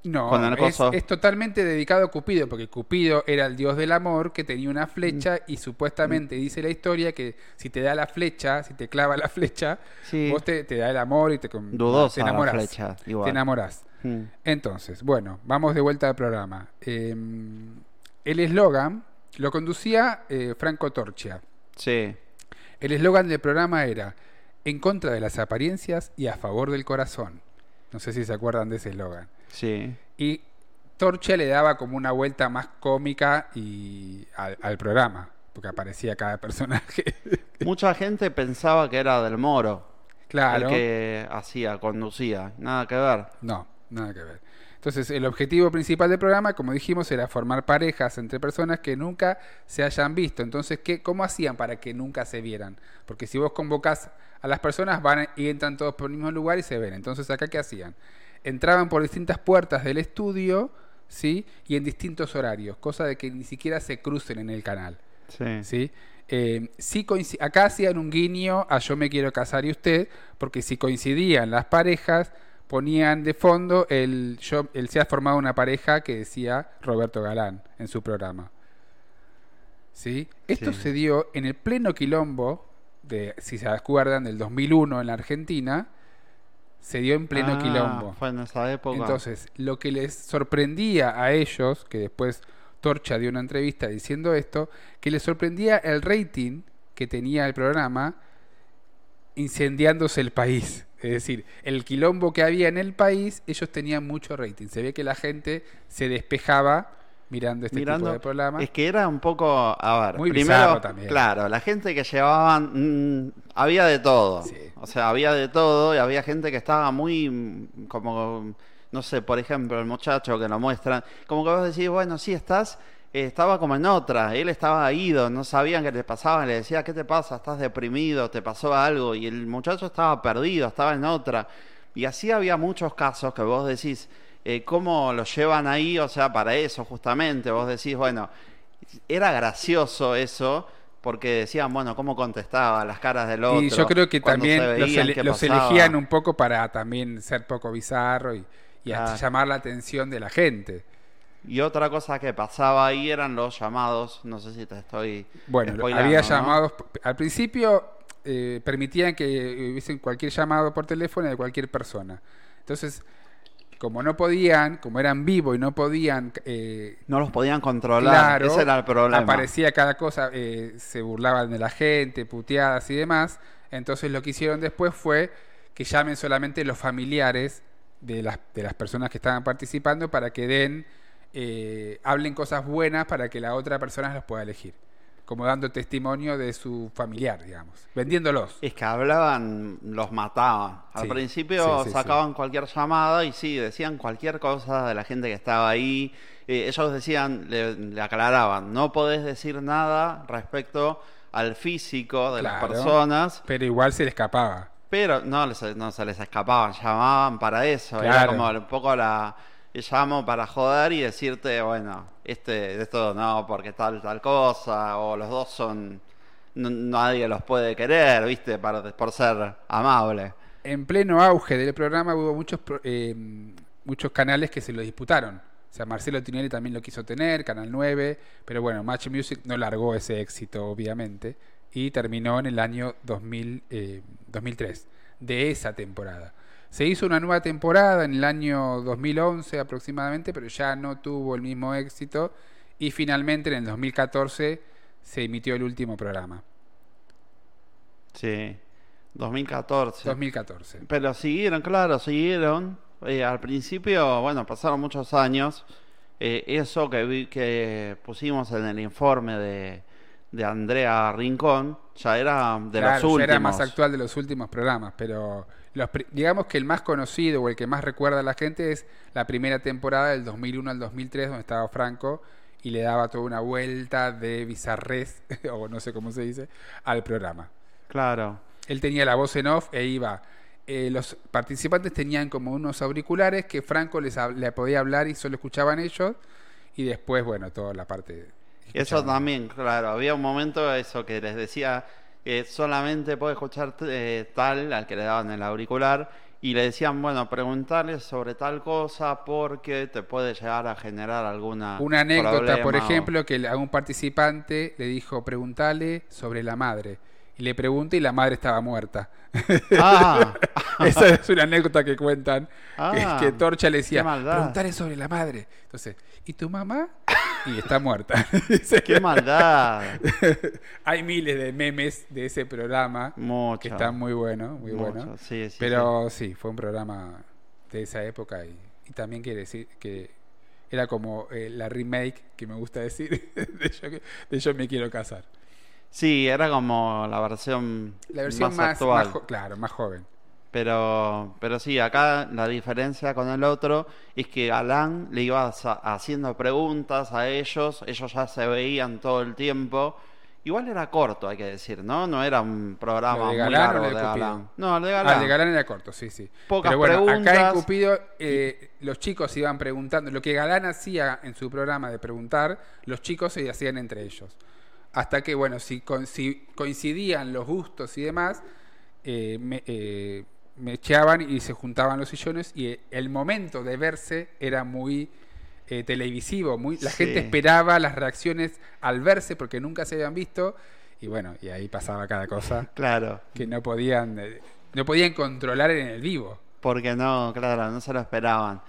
No, es, es totalmente dedicado a Cupido, porque Cupido era el dios del amor que tenía una flecha Mm. y supuestamente dice la historia que si te da la flecha, si te clava la flecha, Sí. vos te, te da el amor y te, Dudosa te la enamorás. flecha, igual. Te enamorás. Mm. Entonces, bueno, vamos de vuelta al programa. Eh, el eslogan lo conducía eh, Franco Torchia. Sí. El eslogan del programa era en contra de las apariencias y a favor del corazón. No sé si se acuerdan de ese eslogan. Sí. Y Torchia le daba como una vuelta más cómica y al, al programa, porque aparecía cada personaje. Mucha gente pensaba que era del Moro. Claro. El que hacía, conducía. Nada que ver. No, nada que ver. Entonces, el objetivo principal del programa, como dijimos, era formar parejas entre personas que nunca se hayan visto. Entonces, ¿qué, ¿cómo hacían para que nunca se vieran? Porque si vos convocás a las personas, van y entran todos por el mismo lugar y se ven. Entonces, ¿acá qué hacían? Entraban por distintas puertas del estudio, ¿sí? Y en distintos horarios, cosa de que ni siquiera se crucen en el canal. Sí. ¿sí? Eh, sí acá hacían un guiño a Yo me quiero casar y usted, porque si coincidían las parejas, ponían de fondo el, yo, se ha formado una pareja que decía Roberto Galán en su programa. ¿Sí? Esto se dio en el pleno quilombo, de, si se acuerdan, del 2001 en la Argentina, se dio en pleno Ah, quilombo. Fue en esa época. Entonces, lo que les sorprendía a ellos, que después Torcha dio una entrevista diciendo esto, que les sorprendía el rating que tenía el programa incendiándose el país. Es decir, el quilombo que había en el país, ellos tenían mucho rating. Se ve que la gente se despejaba mirando este Mirando, tipo de programa. Es que era un poco, a ver, Muy primero, también. claro, la gente que llevaban, mm, había de todo. O sea, había de todo y había gente que estaba muy, como, no sé, por ejemplo, el muchacho que lo muestran, como que vos decís, bueno, sí estás, estaba como en otra, él estaba ido, no sabían qué le pasaba, le decía, ¿qué te pasa? ¿Estás deprimido? ¿Te pasó algo? Y el muchacho estaba perdido, estaba en otra. Y así había muchos casos que vos decís, eh, ¿cómo lo llevan ahí? O sea, para eso justamente, vos decís, bueno, era gracioso eso, porque decían, bueno, ¿cómo contestaba? Las caras del otro. Y yo creo que también los, ele- elegían un poco para también ser poco bizarro y, y llamar la atención de la gente. Y otra cosa que pasaba ahí eran los llamados, no sé si te estoy Bueno, había ¿no? llamados. Al principio eh, permitían que hubiesen cualquier llamado por teléfono de cualquier persona. Entonces, como no podían, como eran vivo y no podían. eh, No los podían controlar, claro, ese era el problema. Aparecía cada cosa, eh, se burlaban de la gente, puteadas y demás. Entonces, lo que hicieron después fue que llamen solamente los familiares de las, de las personas que estaban participando para que den, eh, hablen cosas buenas para que la otra persona los pueda elegir. Como dando testimonio de su familiar, digamos. Vendiéndolos. Es que hablaban, los mataban. Al Sí, principio sí, sí, sacaban cualquier llamada y sí, decían cualquier cosa de la gente que estaba ahí. Eh, ellos decían, le, le aclaraban, no podés decir nada respecto al físico de las personas. Pero igual se le escapaba. Pero no, no se les escapaban, llamaban para eso. Era como un poco la. Llamo para joder y decirte, bueno, este, esto no, porque tal, tal cosa, o los dos son. no- nadie los puede querer, ¿viste? Para, por ser amable. En pleno auge del programa hubo muchos, eh, muchos canales que se lo disputaron. O sea, Marcelo Tinelli también lo quiso tener, Canal 9, pero bueno, Match Music no largó ese éxito, obviamente, y terminó en el año 2000, eh, 2003, de esa temporada. Se hizo una nueva temporada en el año 2011 aproximadamente, pero ya no tuvo el mismo éxito, y finalmente en el 2014 se emitió el último programa. Sí. 2014. 2014. Pero siguieron, claro, siguieron. Eh, al principio, bueno, pasaron muchos años. Eh, eso que, vi- que pusimos en el informe de, de Andrea Rincón ya era de Claro, los ya últimos. era más actual de los últimos programas, pero los digamos que el más conocido o el que más recuerda a la gente es la primera temporada del 2001 al 2003 donde estaba Franco y le daba toda una vuelta de bizarrés, o no sé cómo se dice, al programa. Claro. Él tenía la voz en off e iba. eh, los participantes tenían como unos auriculares que Franco les le podía hablar y solo escuchaban ellos. Y después, bueno, toda la parte. Eso también, claro. Había un momento eso que les decía que solamente puede escuchar eh, tal al que le daban el auricular y le decían, bueno, preguntarle sobre tal cosa porque te puede llegar a generar alguna Una anécdota, por o- ejemplo, que a un participante le dijo, preguntale sobre la madre. Y le pregunta y la madre estaba muerta. Ah. Esa es una anécdota que cuentan. Ah, que, que Torcha le decía, maldad. preguntale sobre la madre. Entonces, ¿y tu mamá? Y está muerta. ¡Qué maldad! Hay miles de memes de ese programa Mucho. que están muy buenos, muy buenos. sí, sí, Pero sí. fue un programa de esa época y, y también quiere decir que era como eh, la remake que me gusta decir de yo, de Yo me quiero casar. Sí, era como la versión, La versión más, más, actual. más claro, más joven. Pero, pero sí, acá la diferencia con el otro es que Galán le iba haciendo preguntas a ellos, ellos ya se veían todo el tiempo. Igual era corto, hay que decir, ¿no? No era un programa muy largo de, Galán. No, el de Galán. Ah, el de Galán era corto, sí, sí. Pocas Pero bueno, preguntas. acá en Cupido eh, los chicos iban preguntando. Lo que Galán hacía en su programa de preguntar, los chicos se hacían entre ellos. Hasta que, bueno, si, coincidían los gustos y demás, eh, me, eh, me echaban y se juntaban los sillones y el momento de verse era muy eh, televisivo, muy la gente esperaba las reacciones al verse porque nunca se habían visto y bueno, y ahí pasaba cada cosa. claro. Que no podían eh, no podían controlar en el vivo. Porque no, claro, no se lo esperaban.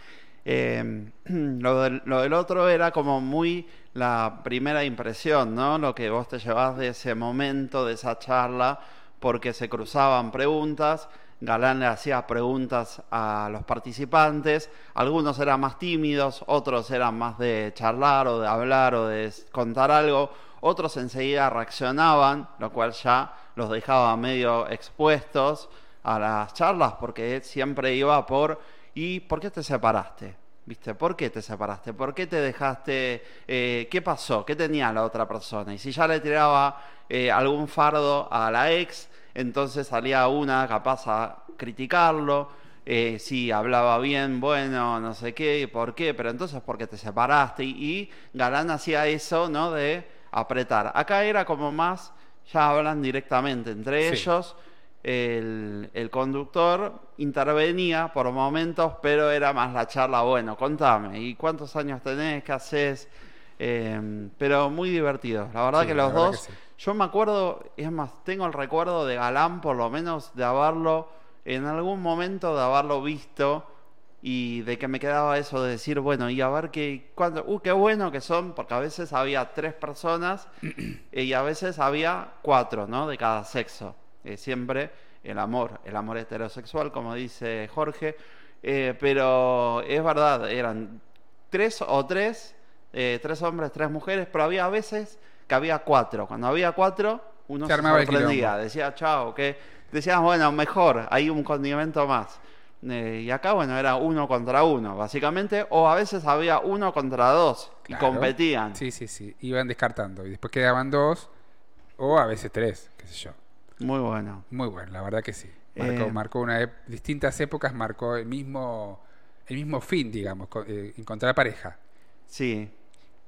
Em, lo, del, lo del otro era como muy la primera impresión, ¿no? Lo que vos te llevas de ese momento, de esa charla, porque se cruzaban preguntas Galán le hacía preguntas a los participantes, algunos eran más tímidos, otros eran más de charlar o de hablar o de contar algo, otros enseguida reaccionaban, lo cual ya los dejaba medio expuestos a las charlas porque siempre iba por ¿y por qué te separaste? ¿Viste? ¿Por qué te separaste? ¿Por qué te dejaste? Eh, ¿Qué pasó? ¿Qué tenía la otra persona? Y si ya le tiraba eh, algún fardo a la ex, entonces salía una capaz a criticarlo, eh, si hablaba bien, bueno, no sé qué, por qué, pero entonces porque te separaste y, Galán hacía eso, ¿no? De apretar. Acá era como más, ya hablan directamente entre ellos. El, conductor intervenía por momentos, pero era más la charla, bueno, contame, ¿y cuántos años tenés? ¿Qué haces? Eh, pero muy divertido. La verdad que los dos yo me acuerdo, es más, tengo el recuerdo de Galán, por lo menos, de haberlo, en algún momento de haberlo visto y de que me quedaba eso de decir, bueno, y a ver qué, cuando, uh, qué bueno que son, porque a veces había tres personas y a veces había cuatro, ¿no? De cada sexo. Eh, siempre el amor, el amor heterosexual, como dice Jorge, eh, pero es verdad, eran tres o tres, eh, tres hombres, tres mujeres, pero había a veces que había cuatro. Cuando había cuatro, uno se, sorprendía, decía chao, que bueno, mejor, hay un condimento más. Eh, y acá, bueno, era uno contra uno, básicamente, o a veces había uno contra dos y competían. Sí, sí, sí, iban descartando y después quedaban dos o a veces tres, qué sé yo. Muy bueno. Muy bueno, la verdad que sí. Marcó, eh, marcó una distintas épocas, marcó el mismo el mismo fin, digamos, eh, encontrar pareja. Sí,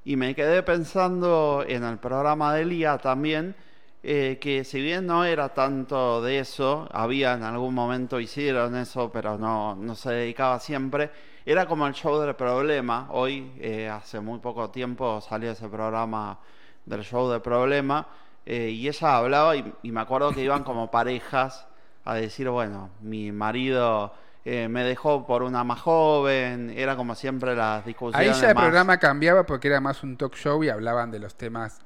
y me quedé pensando en el programa de Lía también, eh, que si bien no era tanto de eso, había en algún momento hicieron eso, pero no, no se dedicaba siempre, era como el show del problema. Hoy, eh, hace muy poco tiempo, salió ese programa del show del problema, eh, y ella hablaba y, y me acuerdo que iban como parejas a decir, bueno, mi marido eh, me dejó por una más joven, era como siempre las discusiones. Ahí ya el programa cambiaba porque era más un talk show y hablaban de los temas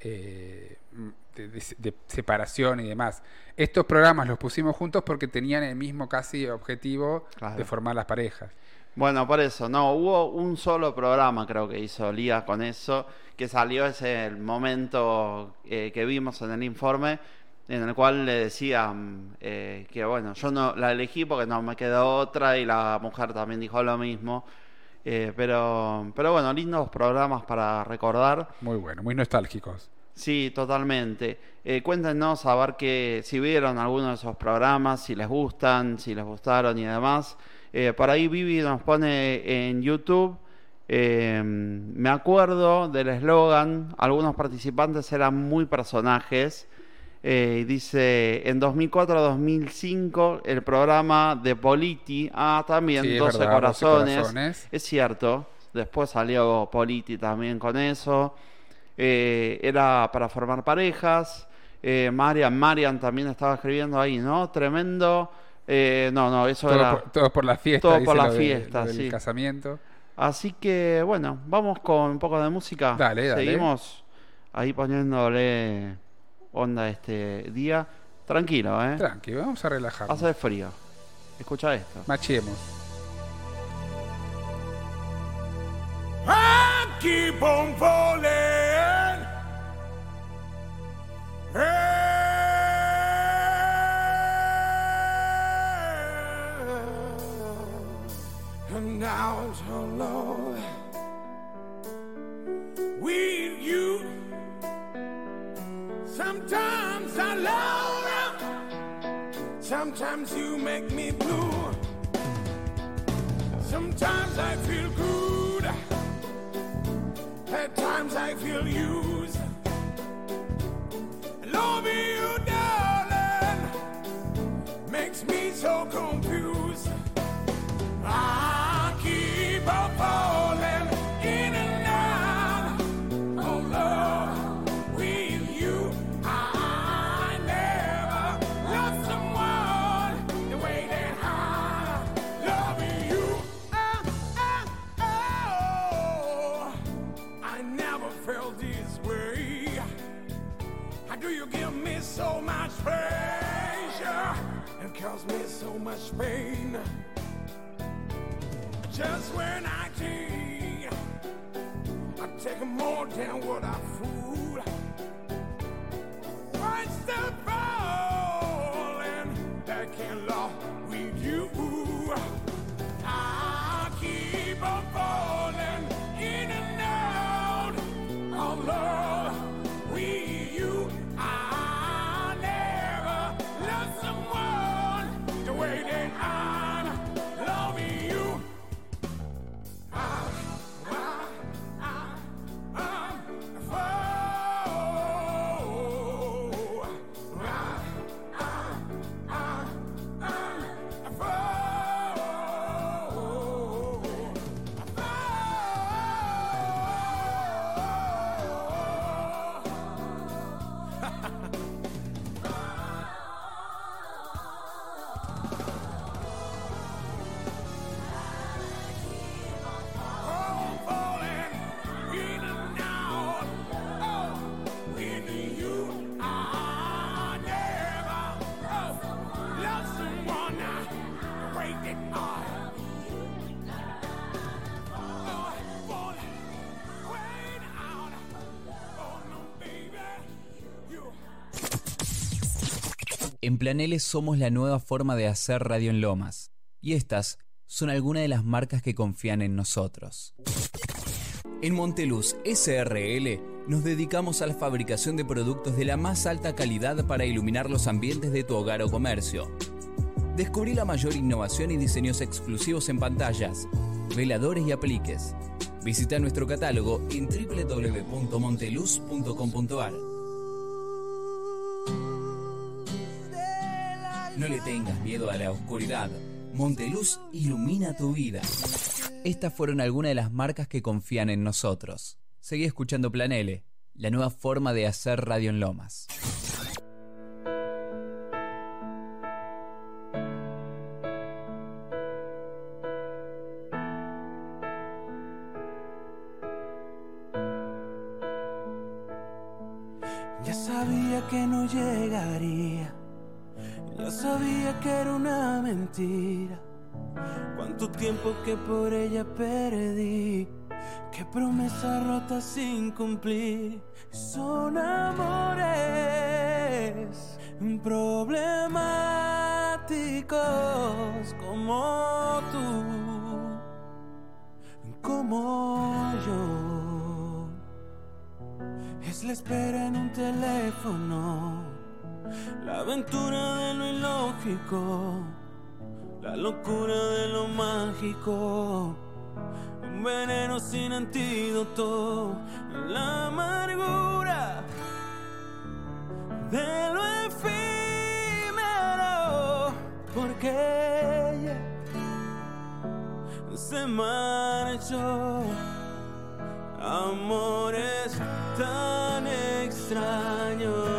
eh, de, separación y demás. Estos programas los pusimos juntos porque tenían el mismo casi objetivo de formar las parejas. Bueno, por eso, no, hubo un solo programa creo que hizo Lía con eso, que salió ese el momento eh, que vimos en el informe, en el cual le decían eh, que bueno, yo no la elegí porque no me quedó otra y la mujer también dijo lo mismo. Eh, pero, pero bueno, lindos programas para recordar. Muy bueno, muy nostálgicos. Sí, totalmente. Eh, cuéntenos a ver que, si vieron alguno de esos programas, si les gustan, si les gustaron y demás. Por ahí Vivi nos pone en YouTube. me acuerdo del eslogan, algunos participantes eran muy personajes. Eh, dice, en 2004-2005 el programa de Politi, ah, también 12, corazones. Es cierto, después salió Politi también con eso. Eh, era para formar parejas. Eh, Marian, Marian también estaba escribiendo ahí, ¿no? Tremendo. Eh, no, no, eso todo era. Por, todo por la fiesta. Todo por la fiesta, sí. casamiento. Así que, bueno, vamos con un poco de música. Dale, dale. Seguimos ahí poniéndole onda este día. Tranquilo, ¿eh? Tranquilo, vamos a relajar. Hace frío. Escucha esto. Machiemos. keep on falling. and oh Lord. With you, sometimes I love you, sometimes you make me blue. Sometimes I feel good, at times I feel used. Loving you, darling, pain? Just when I think I take more than what I Planeles somos la nueva forma de hacer radio en Lomas. Y estas son algunas de las marcas que confían en nosotros. En Monteluz SRL nos dedicamos a la fabricación de productos de la más alta calidad para iluminar los ambientes de tu hogar o comercio. Descubrí la mayor innovación y diseños exclusivos en pantallas, veladores y apliques. Visita nuestro catálogo en www.monteluz.com.ar. No le tengas miedo a la oscuridad. Monteluz ilumina tu vida. Estas fueron algunas de las marcas que confían en nosotros. Seguí escuchando Planele, la nueva forma de hacer radio en Lomas. Mentira. Cuánto tiempo que por ella perdí. Qué promesas rotas sin cumplir. Son amores problemáticos como tú, como yo. Es la espera en un teléfono, la aventura de lo ilógico, la locura de lo mágico, un veneno sin antídoto, la amargura de lo efímero, porque ella se marchó. Amores tan extraños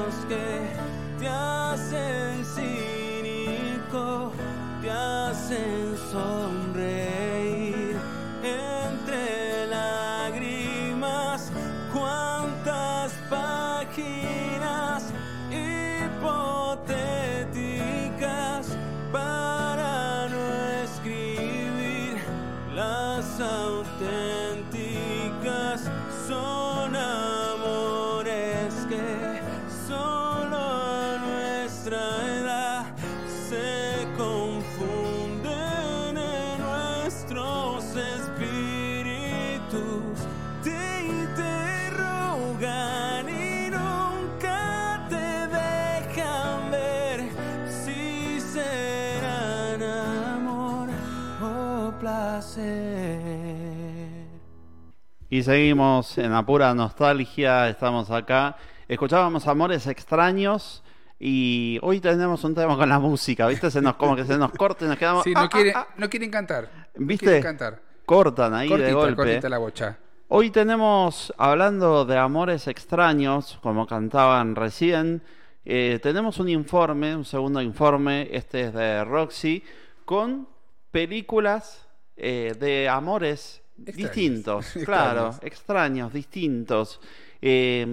Y seguimos en la pura nostalgia, estamos acá. Escuchábamos Amores Extraños y hoy tenemos un tema con la música, ¿viste? Se nos, como que se nos corta y nos quedamos... Sí, ah, no, quiere, ah, ah. no quieren cantar. no ¿Viste? quieren cantar. Cortan ahí de golpe. cortita la bocha. Hoy tenemos, hablando de amores extraños, como cantaban recién, eh, tenemos un informe, un segundo informe, este es de Roxy, con películas eh, de amores Extraños. distintos, Extraños. claro, extraños, distintos. Eh,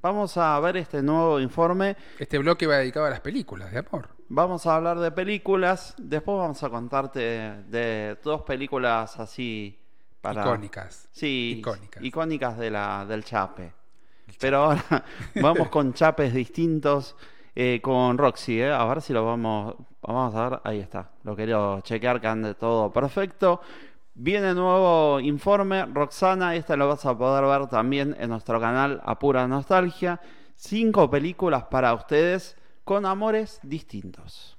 vamos a ver este nuevo informe. Este bloque va dedicado a las películas de amor. Vamos a hablar de películas, después vamos a contarte de dos películas así para... Icónicas. Sí, Icónicas. icónicas de la, del Chape. Pero ahora vamos con chapes distintos eh, con Roxy, ¿eh? a ver si lo vamos, vamos a ver, ahí está, lo quiero chequear que ande todo perfecto. Viene nuevo informe, Roxana, esta lo vas a poder ver también en nuestro canal Apura Nostalgia. Cinco películas para ustedes con amores distintos.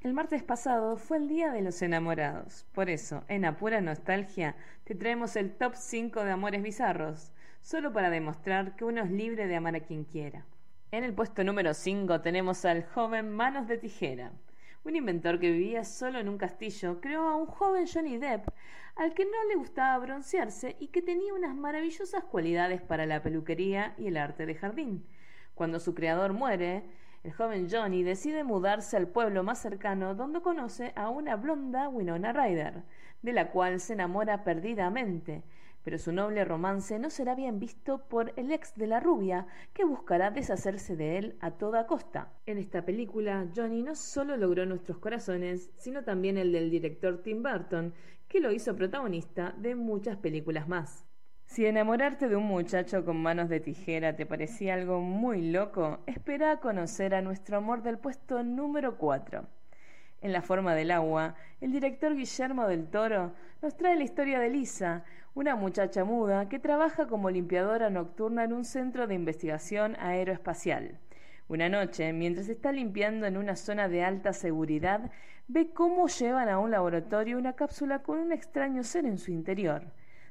El martes pasado fue el Día de los Enamorados. Por eso, en Apura Nostalgia, te traemos el top 5 de amores bizarros, solo para demostrar que uno es libre de amar a quien quiera. En el puesto número 5 tenemos al joven Manos de Tijera. Un inventor que vivía solo en un castillo creó a un joven Johnny Depp al que no le gustaba broncearse y que tenía unas maravillosas cualidades para la peluquería y el arte de jardín. Cuando su creador muere, el joven Johnny decide mudarse al pueblo más cercano donde conoce a una blonda Winona Ryder, de la cual se enamora perdidamente, pero su noble romance no será bien visto por el ex de la rubia, que buscará deshacerse de él a toda costa. En esta película, Johnny no solo logró nuestros corazones, sino también el del director Tim Burton, que lo hizo protagonista de muchas películas más. Si enamorarte de un muchacho con manos de tijera te parecía algo muy loco, espera a conocer a nuestro amor del puesto número 4. En la forma del agua, el director Guillermo del Toro nos trae la historia de Lisa, una muchacha muda que trabaja como limpiadora nocturna en un centro de investigación aeroespacial. Una noche, mientras está limpiando en una zona de alta seguridad, ve cómo llevan a un laboratorio una cápsula con un extraño ser en su interior.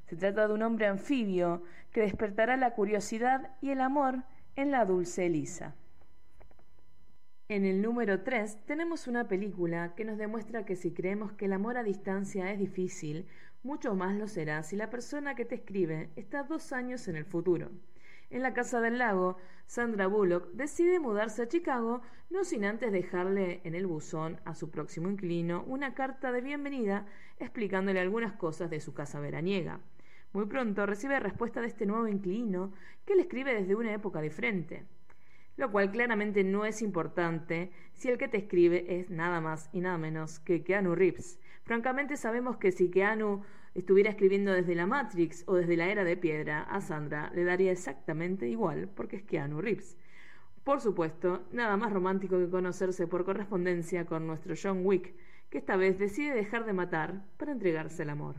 Se trata de un hombre anfibio que despertará la curiosidad y el amor en la dulce Elisa. En el número 3 tenemos una película que nos demuestra que si creemos que el amor a distancia es difícil, mucho más lo será si la persona que te escribe está dos años en el futuro. En la Casa del Lago, Sandra Bullock decide mudarse a Chicago, no sin antes dejarle en el buzón a su próximo inquilino una carta de bienvenida explicándole algunas cosas de su casa veraniega. Muy pronto recibe respuesta de este nuevo inquilino que le escribe desde una época diferente, lo cual claramente no es importante si el que te escribe es nada más y nada menos que Keanu Reeves. Francamente sabemos que si Keanu estuviera escribiendo desde la Matrix o desde la Era de Piedra, a Sandra le daría exactamente igual porque es Keanu Reeves. Por supuesto, nada más romántico que conocerse por correspondencia con nuestro John Wick, que esta vez decide dejar de matar para entregarse al amor.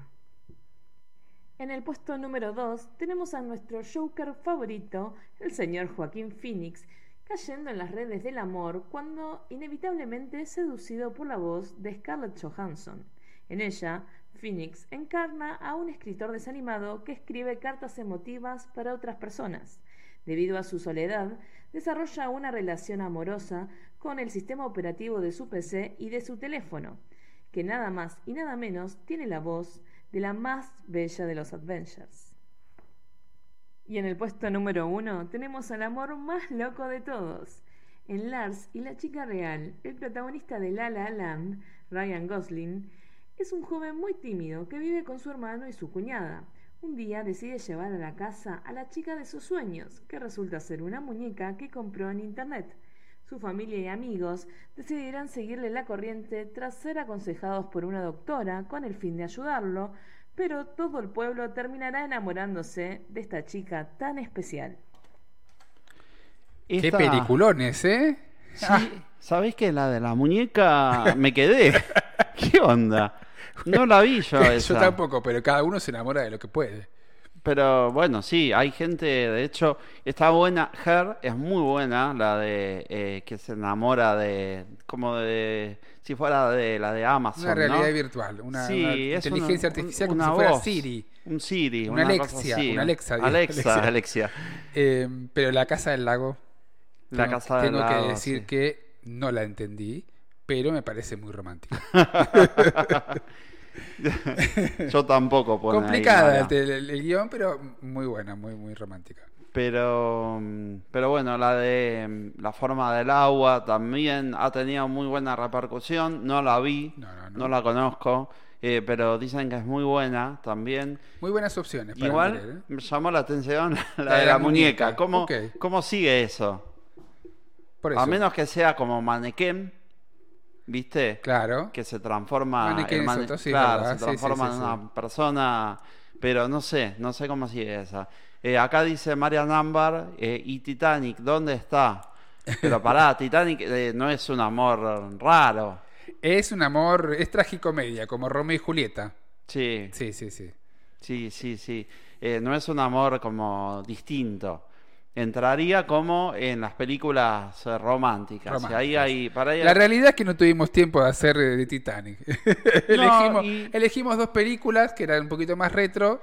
En el puesto número 2 tenemos a nuestro Joker favorito, el señor Joaquín Phoenix, cayendo en las redes del amor cuando inevitablemente es seducido por la voz de Scarlett Johansson. En ella, Phoenix encarna a un escritor desanimado que escribe cartas emotivas para otras personas. Debido a su soledad, desarrolla una relación amorosa con el sistema operativo de su PC y de su teléfono, que nada más y nada menos tiene la voz de la más bella de los Adventures. Y en el puesto número uno tenemos al amor más loco de todos. En Lars y la chica real, el protagonista de La La Land, Ryan Gosling, es un joven muy tímido que vive con su hermano y su cuñada. Un día decide llevar a la casa a la chica de sus sueños, que resulta ser una muñeca que compró en internet. Su familia y amigos decidirán seguirle la corriente tras ser aconsejados por una doctora con el fin de ayudarlo, pero todo el pueblo terminará enamorándose de esta chica tan especial. Qué peliculones, ¿eh? Sí, ¿sabés que la de la muñeca me quedé? ¿Qué onda? No la vi yo Yo esa. tampoco, pero cada uno se enamora de lo que puede. Pero bueno, sí, hay gente, de hecho, está buena, Her es muy buena, la de eh, que se enamora de, como de, si fuera de la de Amazon. Una realidad ¿no? virtual, una, Sí, una es inteligencia una- artificial una como si fuera voz, Siri. Un Siri, Una Alexia, así. una Alexa. digo, Alexa, Alexia. Eh, pero la casa del lago. La tengo- Casa del Tengo Lago, que decir sí. que no la entendí, pero me parece muy romántica. Yo tampoco pone Complicada el, el- el guion, pero muy buena, muy, muy romántica. Pero, pero bueno, la de la forma del agua también ha tenido muy buena repercusión. No la vi, no, la conozco, eh, pero dicen que es muy buena también. Muy buenas opciones. para Igual mirar, ¿eh? me llamó la atención la, de la, muñeca. ¿Cómo. ¿Cómo sigue eso? Por A menos que sea como manequén, ¿viste? Claro. Que se transforma, otro, sí, claro, se transforma sí, sí, en una persona, pero no sé, no sé cómo sigue esa. Eh, acá dice Marian Ámbar, eh, ¿y Titanic dónde está? Pero pará, Titanic eh, no es un amor raro. Es un amor, es tragicomedia, como Romeo y Julieta. Sí. Sí, sí, sí. Sí, sí, sí. No es un amor como distinto. Entraría como en las películas eh, románticas. Ahí hay, para ahí La realidad es que no tuvimos tiempo de hacer eh, de Titanic. elegimos, y- elegimos dos películas que eran un poquito más retro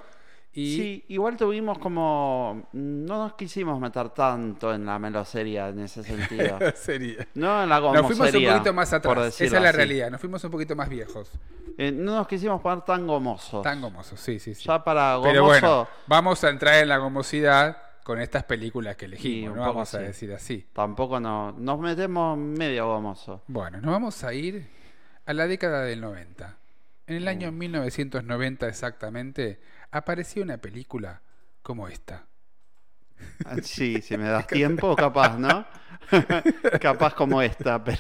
y Sí, igual tuvimos como... No nos quisimos meter tanto en la melosería en ese sentido. Sería. No en la nos fuimos un gomosería, poquito más atrás. Esa es la así. realidad. Nos fuimos un poquito más viejos. Eh, no nos quisimos poner tan gomosos. Tan gomosos, sí, sí, sí. Ya para gomoso... Pero bueno, vamos a entrar en la gomosidad con estas películas que elegimos. no vamos a decir así. Tampoco no, nos metemos medio gomoso. Bueno, nos vamos a ir a la década del 90. En el año 1990 exactamente apareció una película como esta. Ah, Sí, si me das tiempo, capaz, ¿no? capaz como esta, pero...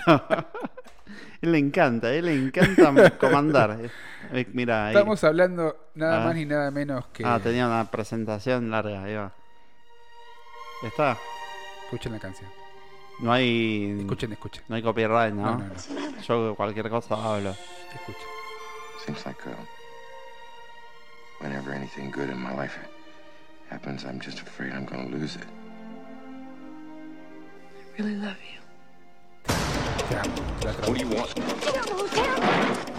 él le encanta, él le encanta comandar. Eh, Mira, ahí. Estamos hablando nada Ah. más ni nada menos que... Ah, tenía una presentación larga, va. ¿Está? Escuchen la canción. No hay... Escuchen, escuchen. No hay copyright, ¿no? No, no, no. Yo cualquier cosa hablo. Escuchen. Seems like uh, whenever anything good in my life happens, I'm just afraid I'm going to lose it. I really love you. What do you want?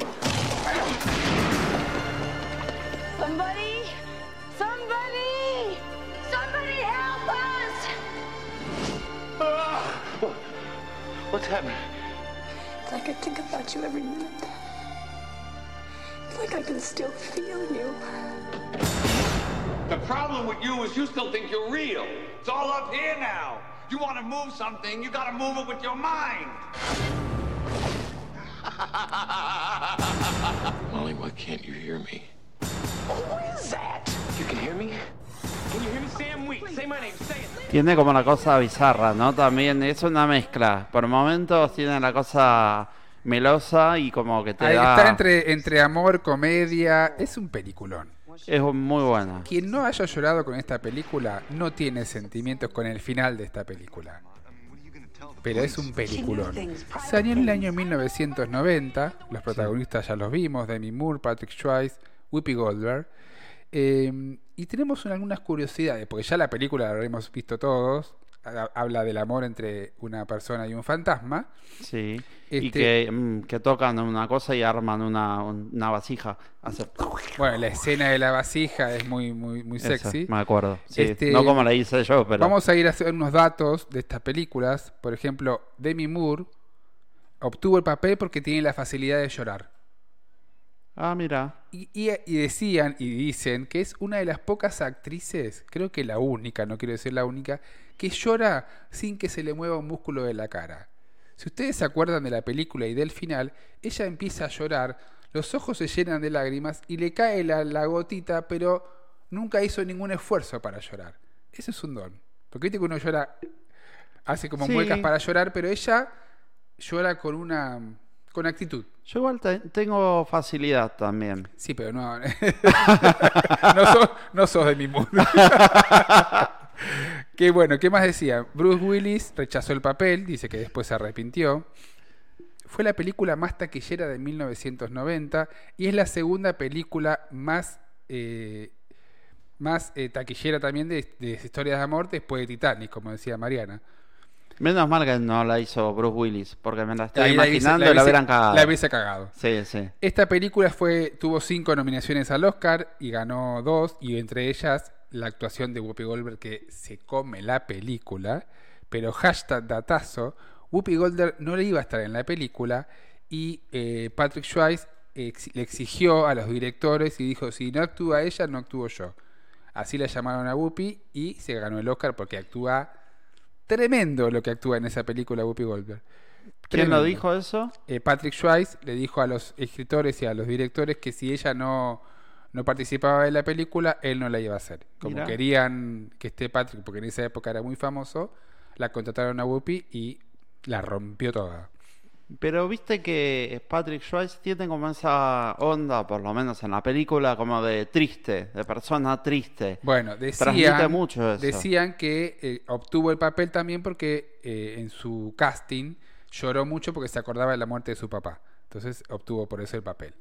What's happening? It's like I think about you every minute. It's like I can still feel you. The problem with you is you still think you're real. It's all up here now. You want to move something, you got to move it with your mind. Molly, why can't you hear me? Who is that? You can hear me? Tiene como la cosa bizarra, ¿no? También es una mezcla. Por momentos tiene la cosa melosa y como que te Ahí da... está entre, entre amor, comedia. Es un peliculón. Es muy buena. Quien no haya llorado con esta película no tiene sentimientos con el final de esta película. Pero es un peliculón. Salió en el año 1990. Los protagonistas ya los vimos: Demi Moore, Patrick Swayze, Whoopi Goldberg. Eh, y tenemos un- algunas curiosidades, porque ya la película la hemos visto todos. Ha- Habla del amor entre una persona y un fantasma. Sí. Y Este- que, mm, que tocan una cosa y arman una, una vasija. Hace... Bueno, la escena de la vasija es muy, muy, muy Eso, sexy. me acuerdo. Sí, Este, No como la hice yo, pero... Vamos a ir a hacer unos datos de estas películas. Por ejemplo, Demi Moore obtuvo el papel porque tiene la facilidad de llorar. Ah, mira. Y, y- y decían y dicen que es una de las pocas actrices, creo que la única, no quiero decir la única, que llora sin que se le mueva un músculo de la cara. Si ustedes se acuerdan de la película y del final, ella empieza a llorar, los ojos se llenan de lágrimas y le cae la, la gotita, pero nunca hizo ningún esfuerzo para llorar. Eso es un don. Porque viste que uno llora, hace como Sí. muecas para llorar, pero ella llora con una con actitud. Yo igual te- tengo facilidad también. Sí, pero no. no, sos, no sos de mi mundo. Qué bueno, ¿qué más decía? Bruce Willis rechazó el papel, dice que después se arrepintió. Fue la película más taquillera de 1990 y es la segunda película más, eh, más eh, taquillera también de, de historias de amor después de Titanic, como decía Mariana. Menos mal que no la hizo Bruce Willis, porque me la la hubiese- imaginando la y la hubiese- hubieran cagado. la hubiese cagado. Sí, sí. Esta película fue tuvo cinco nominaciones al Oscar y ganó dos, y entre ellas la actuación de Whoopi Goldberg que se come la película, pero hashtag datazo, Whoopi Goldberg no le iba a estar en la película y eh, Patrick ex- le exigió a los directores y dijo, si no actúa ella, no actúo yo. Así la llamaron a Whoopi y se ganó el Oscar porque actúa tremendo lo que actúa en esa película Whoopi Goldberg. ¿Quién Tremendo. lo dijo eso? Eh, Patrick Swayze le dijo a los escritores y a los directores que si ella no, no participaba en la película, él no la iba a hacer. Como Mirá. querían que esté Patrick, porque en esa época era muy famoso, la contrataron a Whoopi y la rompió toda. Pero viste que Patrick Swayze tiene como esa onda, por lo menos en la película, como de triste, de persona triste. Bueno, decían, mucho eso. decían que eh, obtuvo el papel también porque eh, en su casting lloró mucho porque se acordaba de la muerte de su papá. Entonces obtuvo por eso el papel.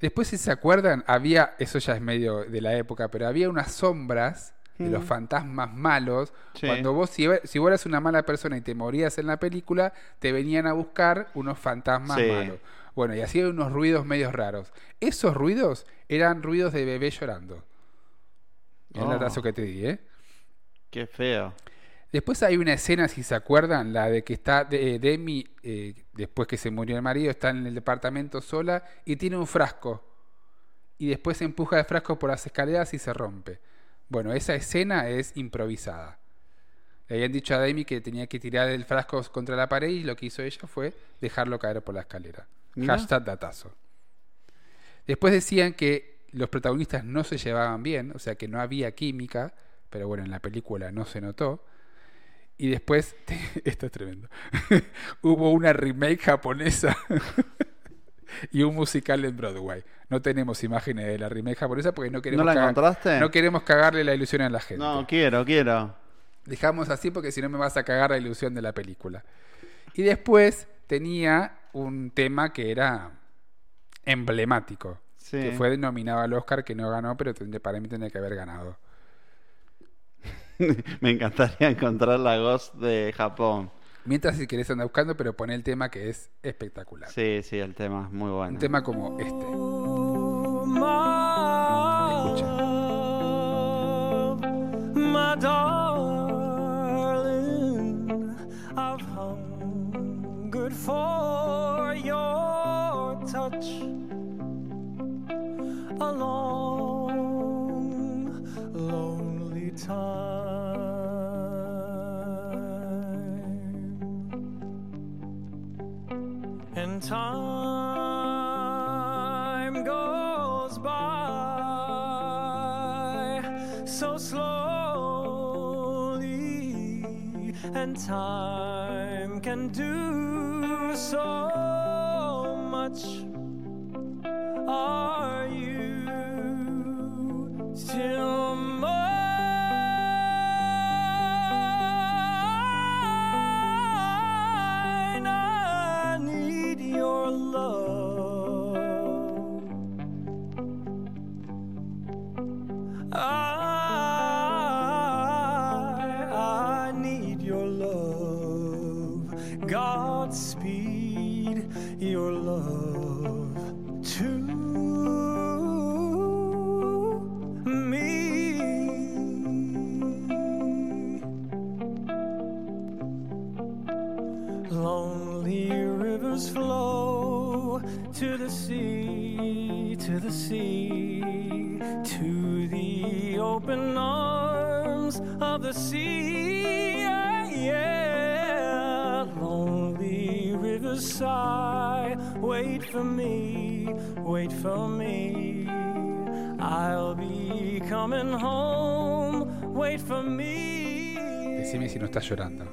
Después, si se acuerdan, había, eso ya es medio de la época, pero había unas sombras de los fantasmas malos. Sí. Cuando vos, si, si vos eras una mala persona y te morías en la película, te venían a buscar unos fantasmas Sí. malos. Bueno, y hacían unos ruidos medios raros. Esos ruidos eran ruidos de bebé llorando. Es el Oh. abrazo que te di, ¿eh? Qué feo. Después hay una escena, si se acuerdan, la de que está de, Demi, eh, después que se murió el marido, está en el departamento sola y tiene un frasco. Y después se empuja el frasco por las escaleras y se rompe. Bueno, esa escena es improvisada. Le habían dicho a Demi que tenía que tirar el frasco contra la pared y lo que hizo ella fue dejarlo caer por la escalera. Hashtag datazo. Después decían que los protagonistas no se llevaban bien, o sea que no había química, pero bueno, en la película no se notó. Y después, esto es tremendo, hubo una remake japonesa y un musical en Broadway. No tenemos imágenes de la remake japonesa porque no queremos, ¿No la encontraste? no queremos cagarle la ilusión a la gente. No, quiero, quiero. Dejamos así porque si no me vas a cagar la ilusión de la película. Y después tenía un tema que era emblemático, Sí. que fue nominado al Oscar, que no ganó, pero para mí tendría que haber ganado. Me encantaría encontrar la Ghost de Japón. Mientras si querés andar buscando, pero pon el tema que es espectacular. Sí, sí, el tema es muy bueno. Un tema como este. My Time goes by so slowly, and time can do so much. Are you still of the sea. Yeah, yeah. Lonely rivers sigh, wait for me, wait for me. I'll be coming home, wait for me. Decime si no estás llorando.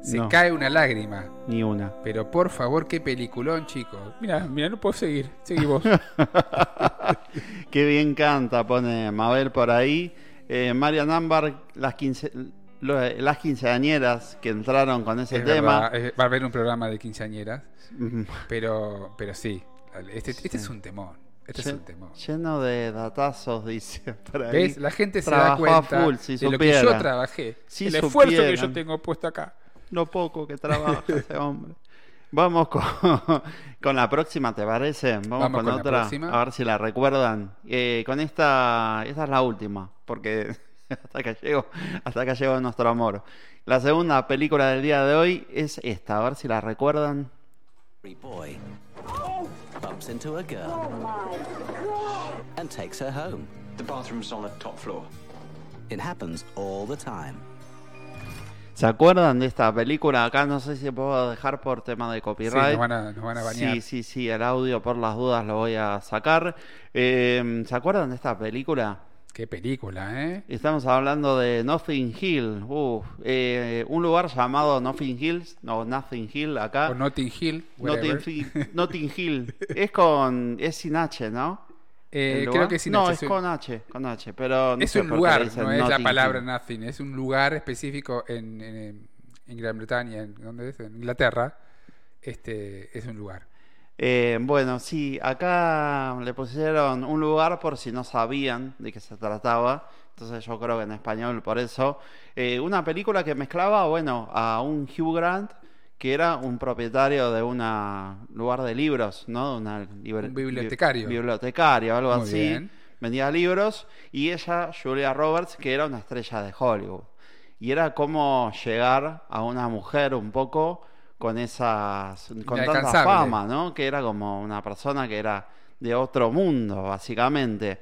Se No. cae una lágrima. Ni una. Pero por favor, qué peliculón, chicos. Mira, mira, no puedo seguir. Seguí vos. Qué bien canta, pone Mabel por ahí. Eh, Marian Ambar, las, quince, las quinceañeras que entraron con ese Es tema. verdad, va a haber un programa de quinceañeras. Pero, pero sí, este, este es un temón. Este es un tema. Lleno de datazos, dice. Por ahí. ¿Ves? La gente se da cuenta full, si de lo que yo supieran. trabajé. Si el esfuerzo que supieran. yo tengo puesto acá. Lo poco que trabaja ese hombre. Vamos con, con la próxima, ¿te parece? Vamos, Vamos con, con la otra, próxima. a ver si la recuerdan. Eh, con esta, esta es la última, porque hasta que llego, hasta que llego nuestro amor. La segunda película del día de hoy es esta, a ver si la recuerdan. boy bumps into a girl and takes her home. The bathroom's on the top floor. It happens all the time. ¿Se acuerdan de esta película? Acá no sé si puedo dejar por tema de copyright. Sí, nos van a- nos van a banear. Sí, sí, sí, el audio por las dudas lo voy a sacar. Eh, ¿Se acuerdan de esta película? Qué película, ¿eh? Estamos hablando de Nothing Hill, Uf, eh, un lugar llamado Nothing Hills, no, Nothing Hill acá. O Notting Hill. Notting, Notting Hill. Es con, es sin H, ¿no? Eh, ¿El creo que es sin No, H, es con H, con H, pero no es sé un lugar, no es la palabra nothing, es un lugar específico en, en, en Gran Bretaña, en, ¿dónde es? En Inglaterra. Este es un lugar. Eh, bueno, sí, acá le pusieron un lugar por si no sabían de qué se trataba. Entonces yo creo que en español por eso. Eh, una película que mezclaba, bueno, a un Hugh Grant, que era un propietario de un lugar de libros, ¿no? De Una libre- Un bibliotecario. bi- bibliotecario, algo Muy así. bien. Vendía libros. Y ella, Julia Roberts, que era una estrella de Hollywood. Y era como llegar a una mujer un poco con esas con tanta fama, ¿no? Que era como una persona que era de otro mundo, básicamente.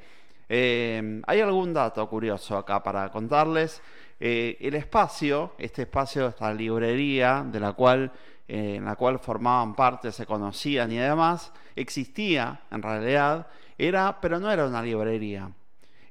Eh, hay algún dato curioso acá para contarles. Eh, el espacio, este espacio, esta librería de la cual, eh, en la cual formaban parte, se conocían y demás, existía en realidad, era, pero no era una librería.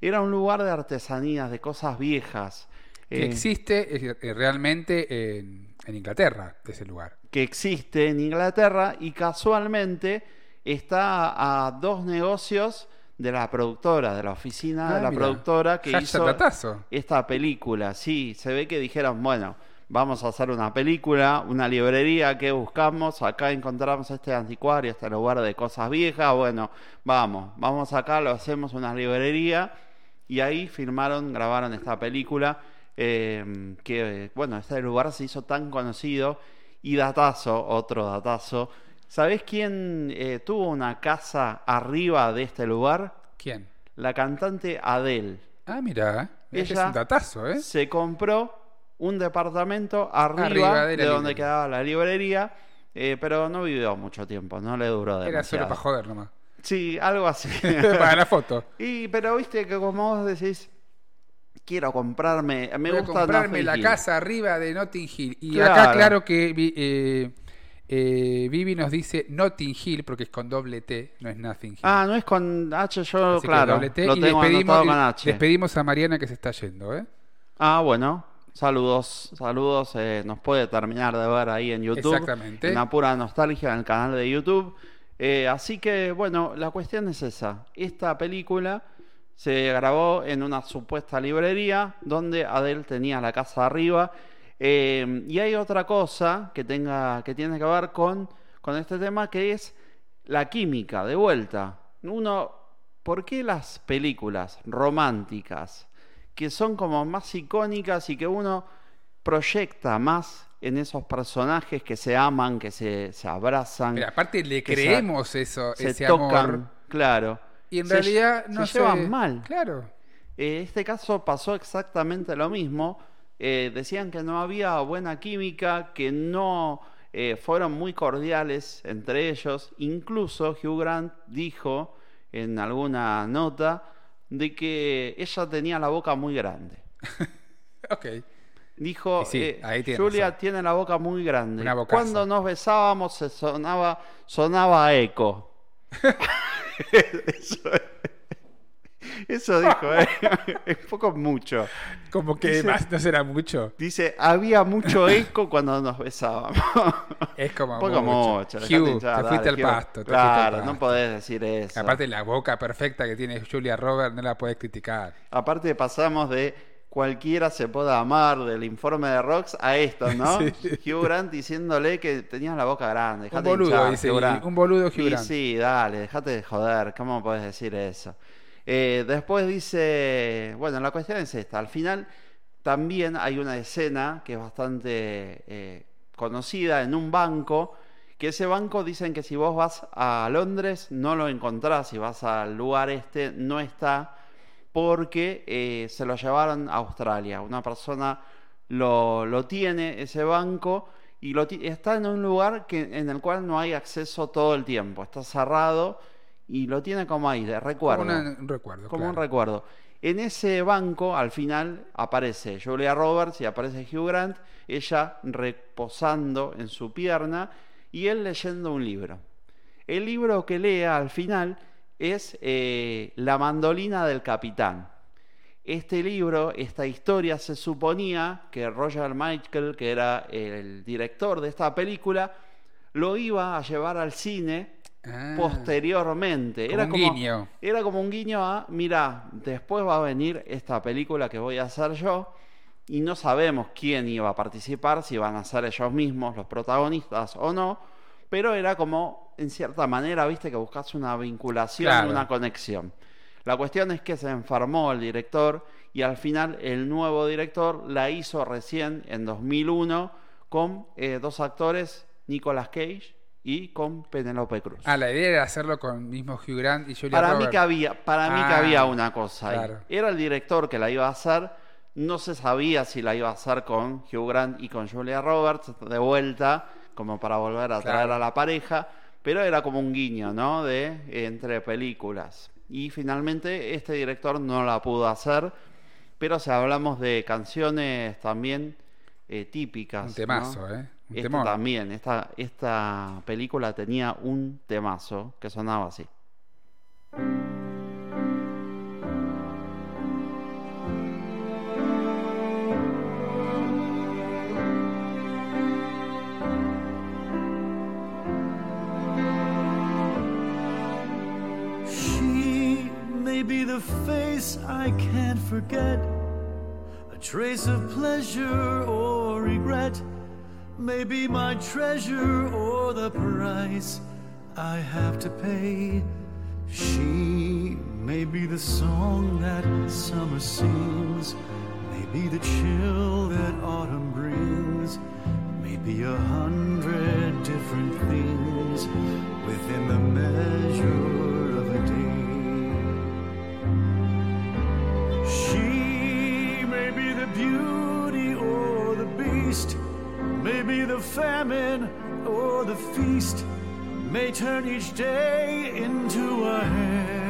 Era un lugar de artesanías, de cosas viejas. Que eh, existe realmente en, en Inglaterra, ese lugar. que existe en Inglaterra y casualmente está a dos negocios de la productora, de la oficina Ah, de la mira. productora que Hashtag hizo esta película. Sí, se ve que dijeron, bueno, vamos a hacer una película, una librería que buscamos, acá encontramos este anticuario, este lugar de cosas viejas, bueno, vamos, vamos acá, lo hacemos una librería y ahí filmaron, grabaron esta película eh, que, bueno, este lugar se hizo tan conocido y datazo, otro datazo. ¿Sabés quién eh, tuvo una casa arriba de este lugar? ¿Quién? La cantante Adele. Ah, mira, es un datazo, ¿eh? se compró un departamento arriba, Arriba de, donde librería. quedaba la librería, eh, pero no vivió mucho tiempo, no le duró demasiado. Era solo para joder nomás. Sí, algo así. para la foto. Y, pero viste que como vos decís, quiero comprarme, me Voy gusta comprarme Notting la Hill. casa arriba de Notting Hill. Y Claro. acá, claro que eh, eh, Vivi nos dice Notting Hill, porque es con doble T, no es Nothing Hill. Ah, no es con H, yo Así claro, doble T. lo y tengo despedimos, con H. despedimos a Mariana que se está yendo, ¿eh? Ah, bueno. Saludos, saludos. eh, nos puede terminar de ver ahí en YouTube. Exactamente. Una pura nostalgia en el canal de YouTube. Eh, así que, bueno, la cuestión es esa. Esta película se grabó en una supuesta librería donde Adele tenía la casa arriba. Eh, y hay otra cosa que, tenga, que tiene que ver con, con este tema que es la química, de vuelta. Uno, ¿por qué las películas románticas, que son como más icónicas y que uno proyecta más en esos personajes que se aman, que se, se abrazan? Pero aparte le se- creemos eso, se ese tocan, amor. claro. Y en Se- realidad se no llevan mal. Claro. En este caso pasó exactamente lo mismo. Eh, decían que no había buena química, que no eh, fueron muy cordiales entre ellos. Incluso Hugh Grant dijo en alguna nota de que ella tenía la boca muy grande. Ok. Dijo, sí, eh, ahí tiene Julia tiene la boca muy grande. Cuando nos besábamos se sonaba, sonaba eco. eso, eso dijo, ¿eh? es poco mucho. Como que Dice- más no será mucho. Dice, había mucho eco cuando nos besábamos. Es como poco mucho. mucho. Hugh, te fuiste dale, al Hugh. pasto. te fuiste Claro, al no pasto. podés decir eso. Aparte la boca perfecta que tiene Julia Roberts no la podés criticar. Aparte pasamos de cualquiera se pueda amar del informe de Rox a esto, ¿no? Hugh Grant diciéndole que tenías la boca grande. Un boludo, dice, un boludo Hugh Grant. sí, dale, déjate de joder, ¿cómo puedes decir eso? Eh, después dice, bueno, la cuestión es esta, al final también hay una escena que es bastante eh, conocida en un banco, que ese banco dicen que si vos vas a Londres no lo encontrás, si vas al lugar este no está porque eh, se lo llevaron a Australia. Una persona lo, tiene, ese banco, y lo está en un lugar que, en el cual no hay acceso todo el tiempo. Está cerrado y lo tiene como ahí, de recuerdo. Como un recuerdo. Como un recuerdo. En ese banco, al final, aparece Julia Roberts y aparece Hugh Grant, ella reposando en su pierna y él leyendo un libro. El libro que lea al final es eh, La mandolina del capitán. Este libro, esta historia, se suponía que Roger Michael, que era el director de esta película, lo iba a llevar al cine ah. posteriormente. era, un como, guiño. era como un guiño a, mira, después va a venir esta película que voy a hacer yo y no sabemos quién iba a participar, si van a ser ellos mismos los protagonistas o no, pero era como en cierta manera, viste, que buscas una vinculación, una conexión. La cuestión es que se enfermó el director y al final el nuevo director la hizo recién en 2001 con eh, dos actores, Nicolas Cage y con Penelope Cruz. Ah, la idea era hacerlo con mismo Hugh Grant y Julia para Mí que había, para mí que ah, había una cosa ahí. Era el director que la iba a hacer, no se sabía si la iba a hacer con Hugh Grant y con Julia Roberts de vuelta, como para volver a traer a la pareja pero era como un guiño, ¿no? De entre películas. Y finalmente este director no la pudo hacer, pero si hablamos de canciones también eh, típicas. Un temazo, ¿eh? Un también, esta, esta película tenía un temazo que sonaba así. be the face I can't forget. A trace of pleasure or regret. Maybe my treasure or the price I have to pay. She may be the song that summer sings. Maybe the chill that autumn brings. Maybe a hundred different things within the measure of a day. She may be the beauty or the beast, maybe the famine or the feast, may turn each day into a heaven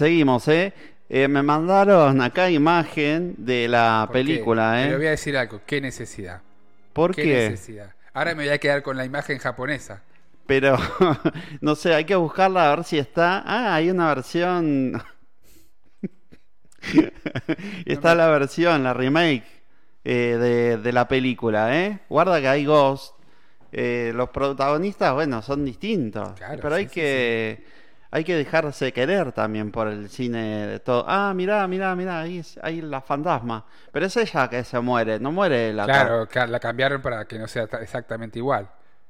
seguimos, ¿eh? ¿eh? me mandaron acá imagen de la película, ¿eh? Pero voy a decir algo, ¿qué necesidad? ¿Por qué? necesidad? Ahora me voy a quedar con la imagen japonesa. Pero, no sé, hay que buscarla a ver si está. Ah, hay una versión. está la versión, la remake eh, de, la película, ¿eh? Guarda que hay Ghost. Eh, los protagonistas, bueno, son distintos. pero hay que hay que dejarse querer también por el cine de todo. Ah, mirá, mirá, mirá, ahí, ahí la fantasma. Pero es ella que se muere, no muere la Claro, la cambiaron para que no sea exactamente igual.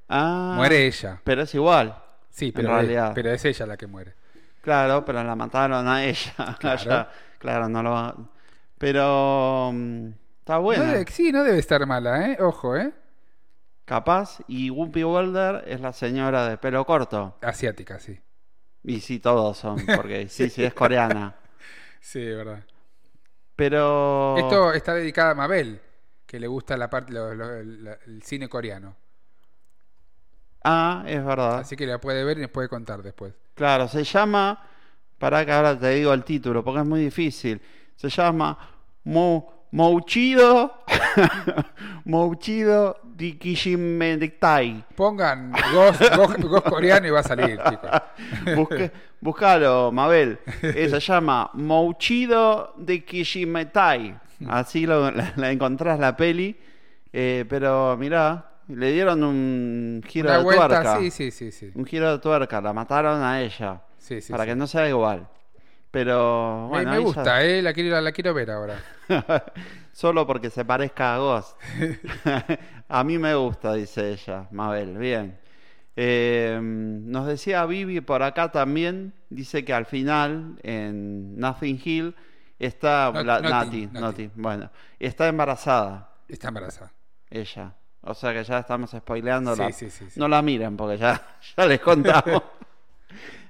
Ah, muere ella. Pero es igual. Sí, pero, es, pero es ella la que muere. Claro, pero la mataron a ella. Claro, claro no lo Pero mm, está bueno. sí, no debe estar mala, ¿eh? Ojo, ¿eh? Capaz, y Whoopi Wilder es la señora de pelo corto. Asiática, sí. Y sí, todos son, porque sí, sí, es coreana. sí, es verdad. Pero. Esto está dedicado a Mabel, que le gusta la parte, el cine coreano. Ah, es verdad. Así que la puede ver y nos puede contar después. Claro, se llama Para que ahora te digo el título, porque es muy difícil. Se llama Mo, Mouchido Mouchido di Kishimetai. Pongan Ghost, coreano y va a salir, chicos. Buscalo, Mabel. Eh, se llama Mouchido de Kishimetai. Así lo, la, encontrás la peli. Eh, pero mirá, le dieron un giro de tuerca. Sí, sí, sí, sí, Un giro de tuerca. La mataron a ella. Sí, sí, para que no sea igual. Pero bueno, me gusta, eh, la quiero, la quiero ver ahora. Solo porque se parezca a Ghost. a mí me gusta, dice ella, Mabel. Bien. Eh, nos decía Vivi por acá también, dice que al final en Nothing Hill está Nati, bueno, está embarazada. Está embarazada. Ella. O sea que ya estamos spoileando. Sí, no la miren porque ya, ya les contamos.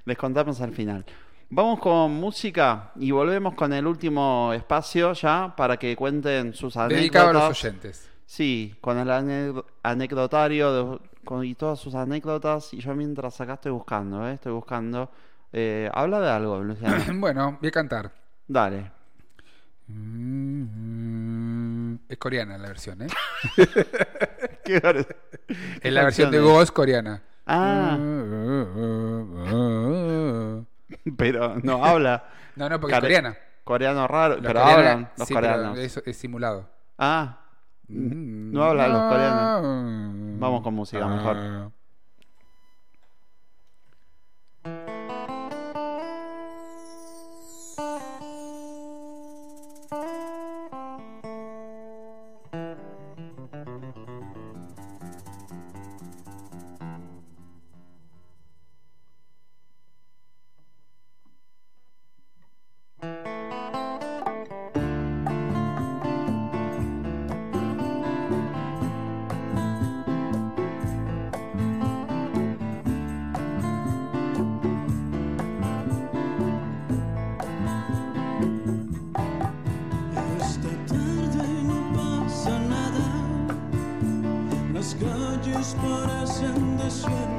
les contamos al final. Vamos con música y volvemos con el último espacio ya para que cuenten sus anécdotas. Dedicado a los oyentes. Sí, con el anecdotario con, y todas sus anécdotas. Y yo mientras acá estoy buscando, ¿eh? estoy buscando. Eh, habla de algo, Luciano. bueno, voy a cantar. Dale. Es coreana la versión, ¿eh? ¿Qué es la versión de voz coreana. Ah. pero no habla. no, no, porque es coreana. Coreano raro, pero hablan los coreanos. es, simulado. Ah, mm. no hablan los coreanos. Vamos con música mejor. 真的选。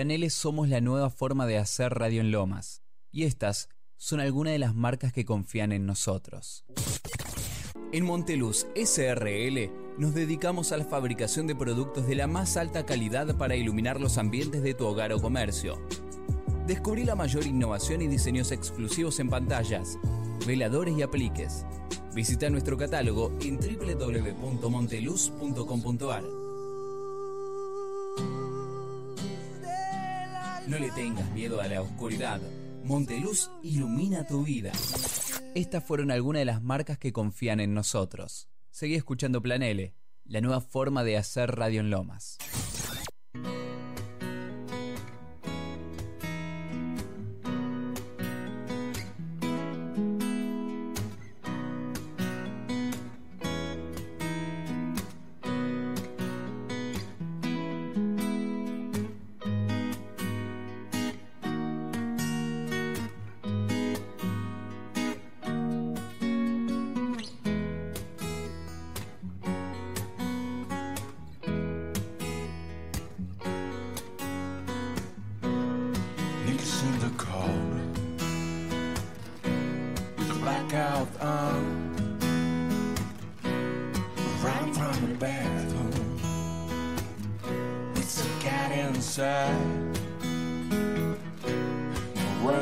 Ah. En Planele somos la nueva forma de hacer radio en Lomas, y estas son algunas de las marcas que confían en nosotros. En Monteluz SRL nos dedicamos a la fabricación de productos de la más alta calidad para iluminar los ambientes de tu hogar o comercio. Descubrí la mayor innovación y diseños exclusivos en pantallas, veladores y apliques. Visita nuestro catálogo en www.monteluz.com.ar. tengas miedo a la oscuridad. Monteluz ilumina tu vida. Estas fueron algunas de las marcas que confían en nosotros. Seguí escuchando Plan L, la nueva forma de hacer radio en Lomas.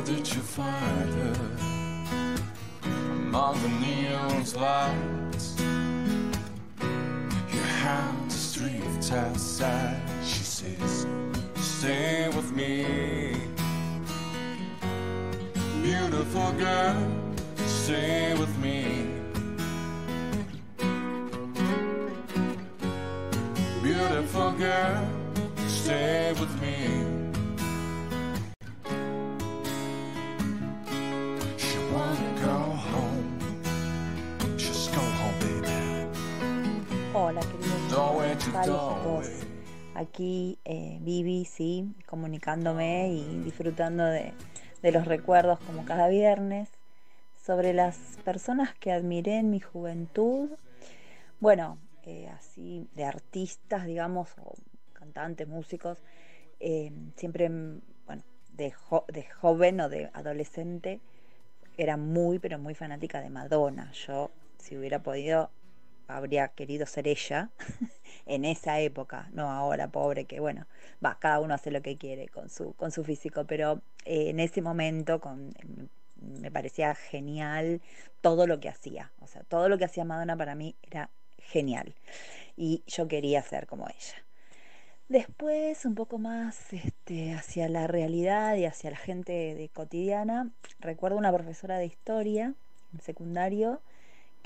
did you find her? Among the neon lights, Your had the streets outside. Y disfrutando de, los recuerdos como cada viernes. Sobre las personas que admiré en mi juventud, bueno, eh, así de artistas, digamos, o cantantes, músicos, eh, siempre, bueno, de, de joven o de adolescente, era muy, pero muy fanática de Madonna. Yo, si hubiera podido, habría querido ser ella en esa época, no ahora, pobre, que bueno, va, cada uno hace lo que quiere con su, con su físico, pero eh, en ese momento con, me parecía genial todo lo que hacía, o sea, todo lo que hacía Madonna para mí era genial y yo quería ser como ella. Después, un poco más este, hacia la realidad y hacia la gente de cotidiana, recuerdo una profesora de historia en secundario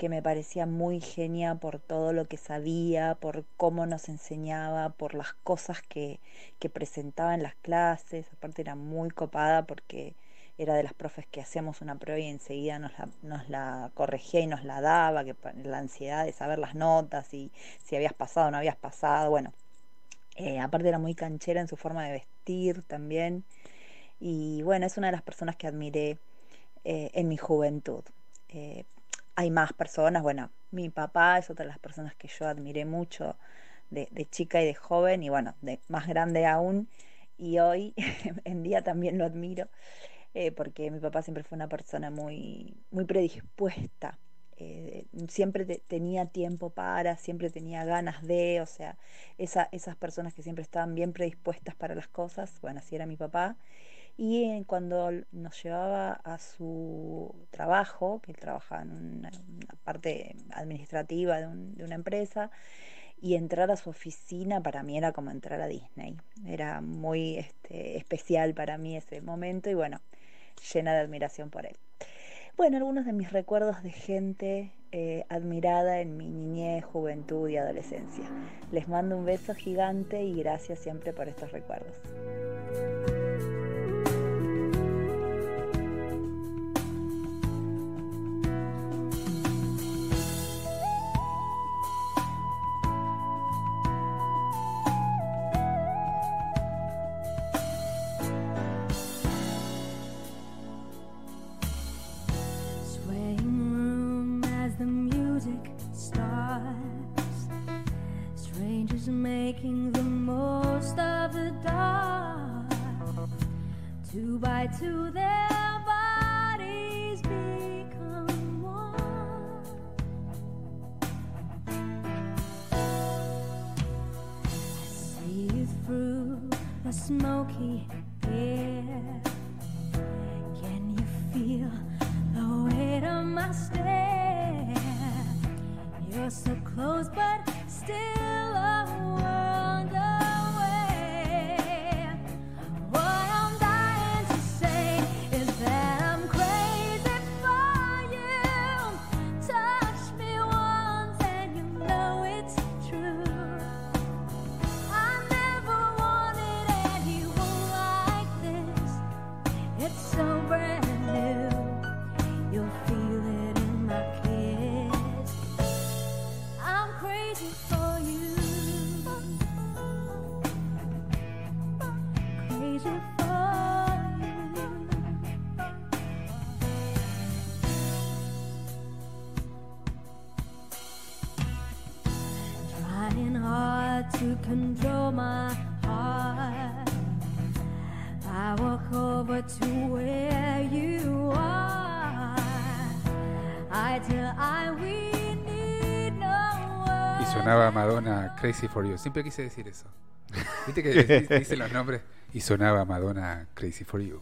que me parecía muy genia por todo lo que sabía, por cómo nos enseñaba, por las cosas que, que presentaba en las clases. Aparte era muy copada porque era de las profes que hacíamos una prueba y enseguida nos la, nos la corregía y nos la daba, que la ansiedad de saber las notas y si habías pasado o no habías pasado. Bueno, eh, aparte era muy canchera en su forma de vestir también. Y bueno, es una de las personas que admiré eh, en mi juventud. Eh, hay más personas, bueno, mi papá es otra de las personas que yo admiré mucho de, chica y de joven y bueno, de más grande aún y hoy en día también lo admiro eh, porque mi papá siempre fue una persona muy, muy predispuesta. Eh, siempre tenía tiempo para, siempre tenía ganas de, o sea, esa, esas personas que siempre estaban bien predispuestas para las cosas, bueno, así era mi papá y cuando nos llevaba a su trabajo, que él trabajaba en una, parte administrativa de, una empresa, y entrar a su oficina para mí era como entrar a Disney. Era muy este, especial para mí ese momento y bueno, llena de admiración por él. Bueno, algunos de mis recuerdos de gente eh, admirada en mi niñez, juventud y adolescencia. Les mando un beso gigante y gracias siempre por estos recuerdos. Making the most of the dark. Two by two, their bodies become one. I see you through the smoky air. Can you feel the weight of my stare? You're so close, but still Crazy for You. Siempre quise decir eso. Viste que di- dicen los nombres y sonaba Madonna Crazy for You.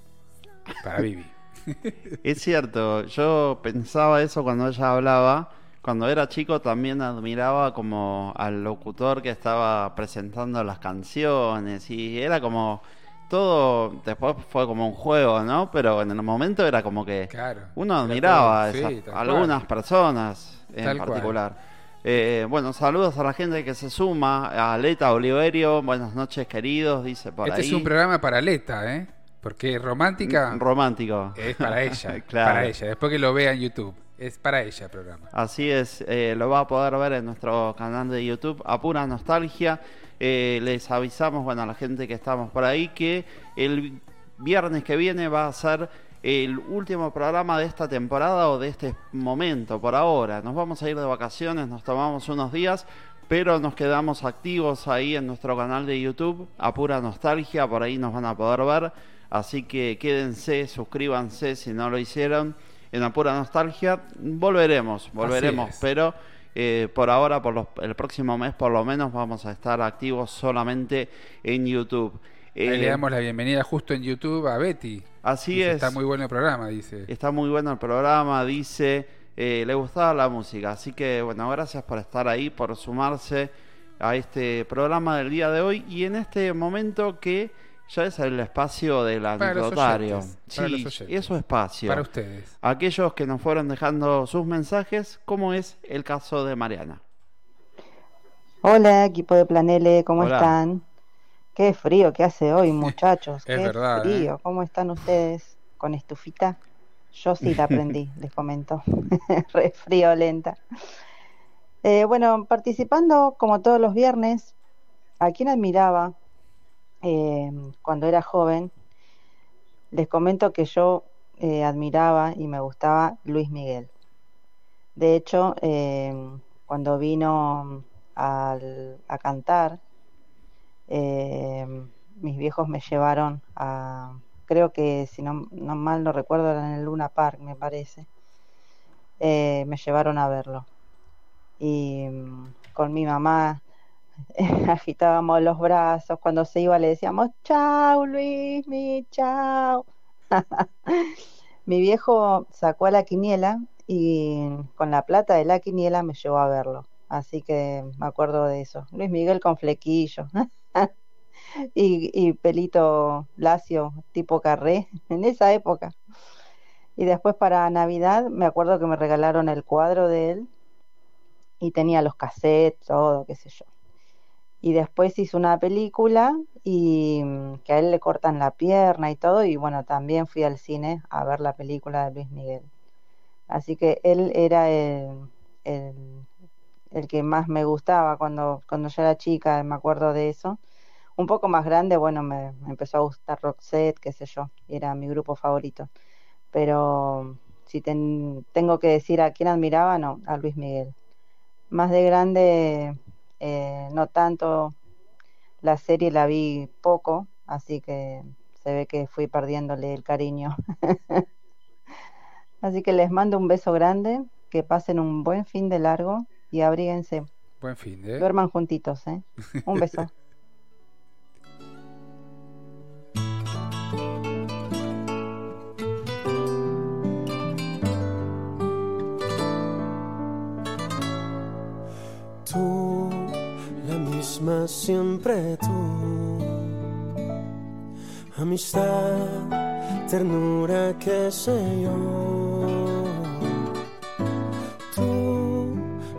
Para Vivi. Es cierto, yo pensaba eso cuando ella hablaba. Cuando era chico también admiraba como al locutor que estaba presentando las canciones y era como todo, después fue como un juego, ¿no? Pero en el momento era como que Claro. uno admiraba a todo, sí, esas- algunas cual. personas en Tal cual. Eh, bueno, saludos a la gente que se suma, a Leta Oliverio, buenas noches queridos, dice por Este ahí. es un programa para Leta, ¿eh? Porque romántica Romántico. es para ella. Claro. Para ella. Después que lo vea en YouTube. Es para ella el programa. Así es, eh, lo va a poder ver en nuestro canal de YouTube, a pura nostalgia. Eh, les avisamos, bueno, a la gente que estamos por ahí, que el viernes que viene va a ser el último programa de esta temporada o de este momento, por ahora. Nos vamos a ir de vacaciones, nos tomamos unos días, pero nos quedamos activos ahí en nuestro canal de YouTube, a pura nostalgia, por ahí nos van a poder ver. Así que quédense, suscríbanse si no lo hicieron en la pura nostalgia. Volveremos, volveremos, pero eh, por ahora, por los- el próximo mes por lo menos, vamos a estar activos solamente en YouTube. Ahí Eh, le damos la bienvenida justo en YouTube a Betty. Así Dice, es. Está muy bueno el programa, dice. Está muy bueno el programa, dice, eh, le gustaba la música. Así que, bueno, gracias por estar ahí, por sumarse a este programa del día de hoy y en este momento que ya es el espacio del anecdotario. Sí, es su espacio. Para ustedes. Aquellos que nos fueron dejando sus mensajes, como es el caso de Mariana. Hola, equipo de Planele, ¿cómo Hola. están? Qué frío que hace hoy, muchachos. Es Qué verdad, ¿eh? frío. ¿Cómo están ustedes? ¿Con estufita? Yo sí la aprendí, les comento. Re frío, lenta. Eh, bueno, participando como todos los viernes, a quien admiraba eh, cuando era joven, les comento que yo eh, admiraba y me gustaba Luis Miguel. De hecho, eh, cuando vino al- a cantar, eh, mis viejos me llevaron a, creo que si no, no mal no recuerdo, era en el Luna Park, me parece. Eh, me llevaron a verlo. Y mm, con mi mamá agitábamos los brazos, cuando se iba le decíamos, chao Luis, mi chao. Mi viejo sacó a la quiniela y con la plata de la quiniela me llevó a verlo. Así que me acuerdo de eso. Luis Miguel con flequillo y, y pelito lacio tipo carré en esa época. Y después para Navidad me acuerdo que me regalaron el cuadro de él y tenía los cassettes, todo, qué sé yo. Y después hizo una película y mm, que a él le cortan la pierna y todo, y bueno, también fui al cine a ver la película de Luis Miguel. Así que él era el, el, el que más me gustaba cuando, cuando yo era chica, me acuerdo de eso. Un poco más grande, bueno, me, empezó a gustar Roxette, qué sé yo, era mi grupo favorito. Pero si ten- tengo que decir a quién admiraba, no, a Luis Miguel. Más de grande, eh, no tanto, la serie la vi poco, así que se ve que fui perdiéndole el cariño. Así que les mando un beso grande, que pasen un buen fin de largo y abríguense. Buen fin, ¿eh? Duerman juntitos, ¿eh? Un beso. Tú, la misma siempre tú. Amistad, ternura, qué sé yo.